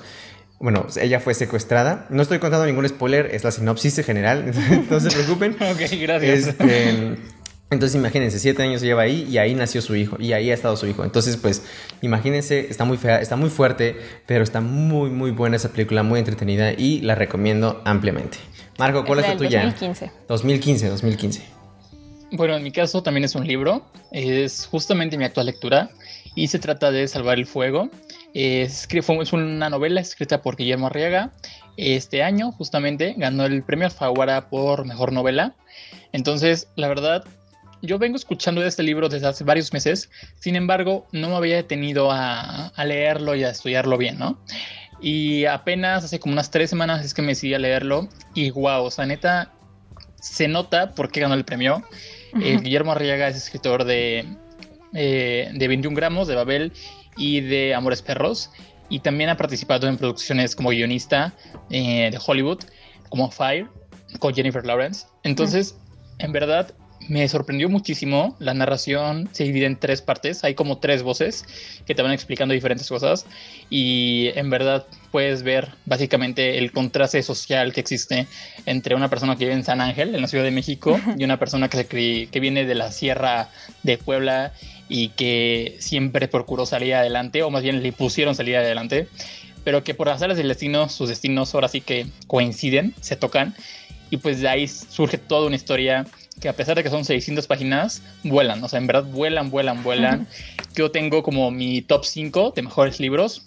Bueno, ella fue secuestrada. No estoy contando ningún spoiler, es la sinopsis general, no se preocupen. ok, gracias. Este, entonces imagínense, siete años lleva ahí y ahí nació su hijo y ahí ha estado su hijo. Entonces, pues, imagínense, está muy fea, está muy fuerte, pero está muy, muy buena esa película, muy entretenida y la recomiendo ampliamente. Marco, ¿cuál es, la tuya? 2015. 2015, 2015. Bueno, en mi caso también es un libro, es justamente mi actual lectura y se trata de Salvar el Fuego. Es, es una novela escrita por Guillermo Arriaga. Este año justamente ganó el premio Alfaguara por mejor novela. Entonces, la verdad, yo vengo escuchando este libro desde hace varios meses. Sin embargo, no me había detenido a, leerlo y a estudiarlo bien, ¿no? Y apenas hace como unas tres semanas es que me decidí a leerlo. Y wow, o sea, neta, se nota por qué ganó el premio. Eh, Guillermo Arriaga es escritor de, eh, de 21 gramos, de Babel y de Amores Perros. Y también ha participado en producciones como guionista eh, de Hollywood, como Fire, con Jennifer Lawrence. Entonces, en verdad, me sorprendió muchísimo. La narración se divide en tres partes. Hay como tres voces que te van explicando diferentes cosas. Y en verdad puedes ver básicamente el contraste social que existe entre una persona que vive en San Ángel, en la Ciudad de México, y una persona que, se que viene de la Sierra de Puebla y que siempre procuró salir adelante, o más bien le pusieron salir adelante, pero que por hacerles del destino, sus destinos ahora sí que coinciden, se tocan, y pues de ahí surge toda una historia que a pesar de que son 600 páginas, vuelan, o sea, en verdad vuelan, vuelan, vuelan. Yo tengo como mi top 5 de mejores libros.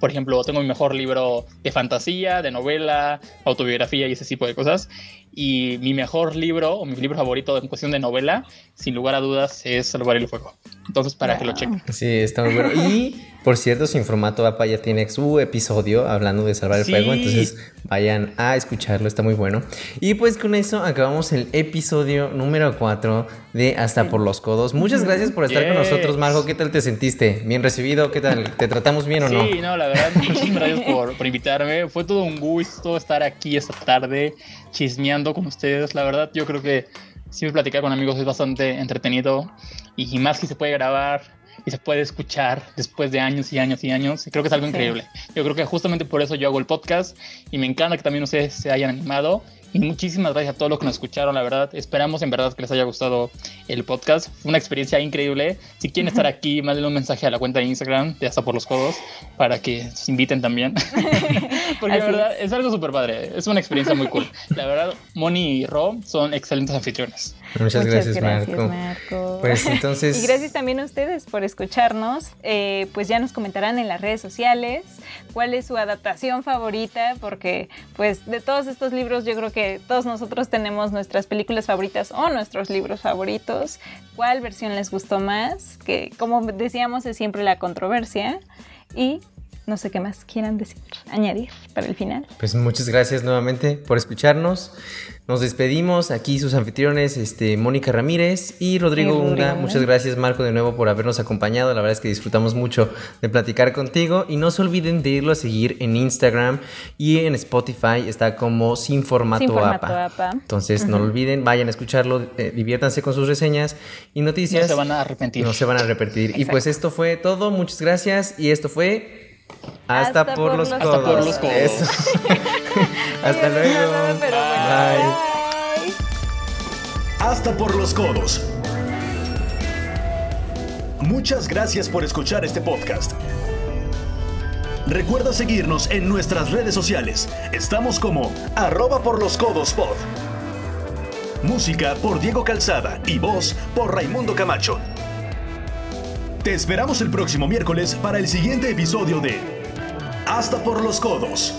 Por ejemplo, tengo mi mejor libro de fantasía, de novela, autobiografía y ese tipo de cosas. Y mi mejor libro, o mi libro favorito en cuestión de novela, sin lugar a dudas, es Salvar el Fuego. Entonces, para que lo chequen. Sí, está muy bueno. Y, por cierto, Sin Formato APA ya tiene su episodio hablando de Salvar el Fuego. Entonces, vayan a escucharlo, está muy bueno. Y pues con eso acabamos el episodio número 4 de Hasta por los Codos. Muchas gracias por estar con nosotros, Margo. ¿Qué tal te sentiste? ¿Bien recibido? ¿Qué tal? ¿Te tratamos bien o no? Sí, no, la verdad, muchísimas gracias por, por invitarme. Fue todo un gusto estar aquí esta tarde chismeando con ustedes. La verdad, yo creo que siempre platicar con amigos es bastante entretenido y más que se puede grabar y se puede escuchar después de años y años y años. Creo que es algo increíble. Yo creo que justamente por eso yo hago el podcast y me encanta que también ustedes se hayan animado y muchísimas gracias a todos los que nos escucharon, la verdad. Esperamos en verdad que les haya gustado el podcast. Fue una experiencia increíble. Si quieren estar aquí, mándenle un mensaje a la cuenta de Instagram de Hasta por los Codos para que se inviten también. Porque la verdad es. algo súper padre. Es una experiencia muy cool. La verdad, Moni y Ro son excelentes anfitriones. Muchas, gracias, Marco. Pues entonces. y gracias también a ustedes por escucharnos. Eh, pues ya nos comentarán en las redes sociales cuál es su adaptación favorita, porque pues de todos estos libros yo creo que todos nosotros tenemos nuestras películas favoritas o nuestros libros favoritos. ¿Cuál versión les gustó más? Que como decíamos es siempre la controversia. Y no sé qué más quieran decir, añadir para el final. Pues muchas gracias nuevamente por escucharnos. Nos despedimos aquí sus anfitriones, este, Mónica Ramírez y Rodrigo Unga. Muchas gracias Marco de nuevo por habernos acompañado. La verdad es que disfrutamos mucho de platicar contigo y no se olviden de irlo a seguir en Instagram y en Spotify está como Sin Formato, APA. Entonces no lo olviden, vayan a escucharlo, eh, diviértanse con sus reseñas y noticias. No se van a arrepentir. No se van a arrepentir. Y pues esto fue todo. Muchas gracias y esto fue hasta, por, los codos. Hasta por los codos. Hasta luego. Bye. Hasta por los codos. Muchas gracias por escuchar este podcast. Recuerda seguirnos en nuestras redes sociales. Estamos como arroba por los codos pod. Música por Diego Calzada y voz por Raimundo Camacho. Te esperamos el próximo miércoles para el siguiente episodio de Hasta por los codos.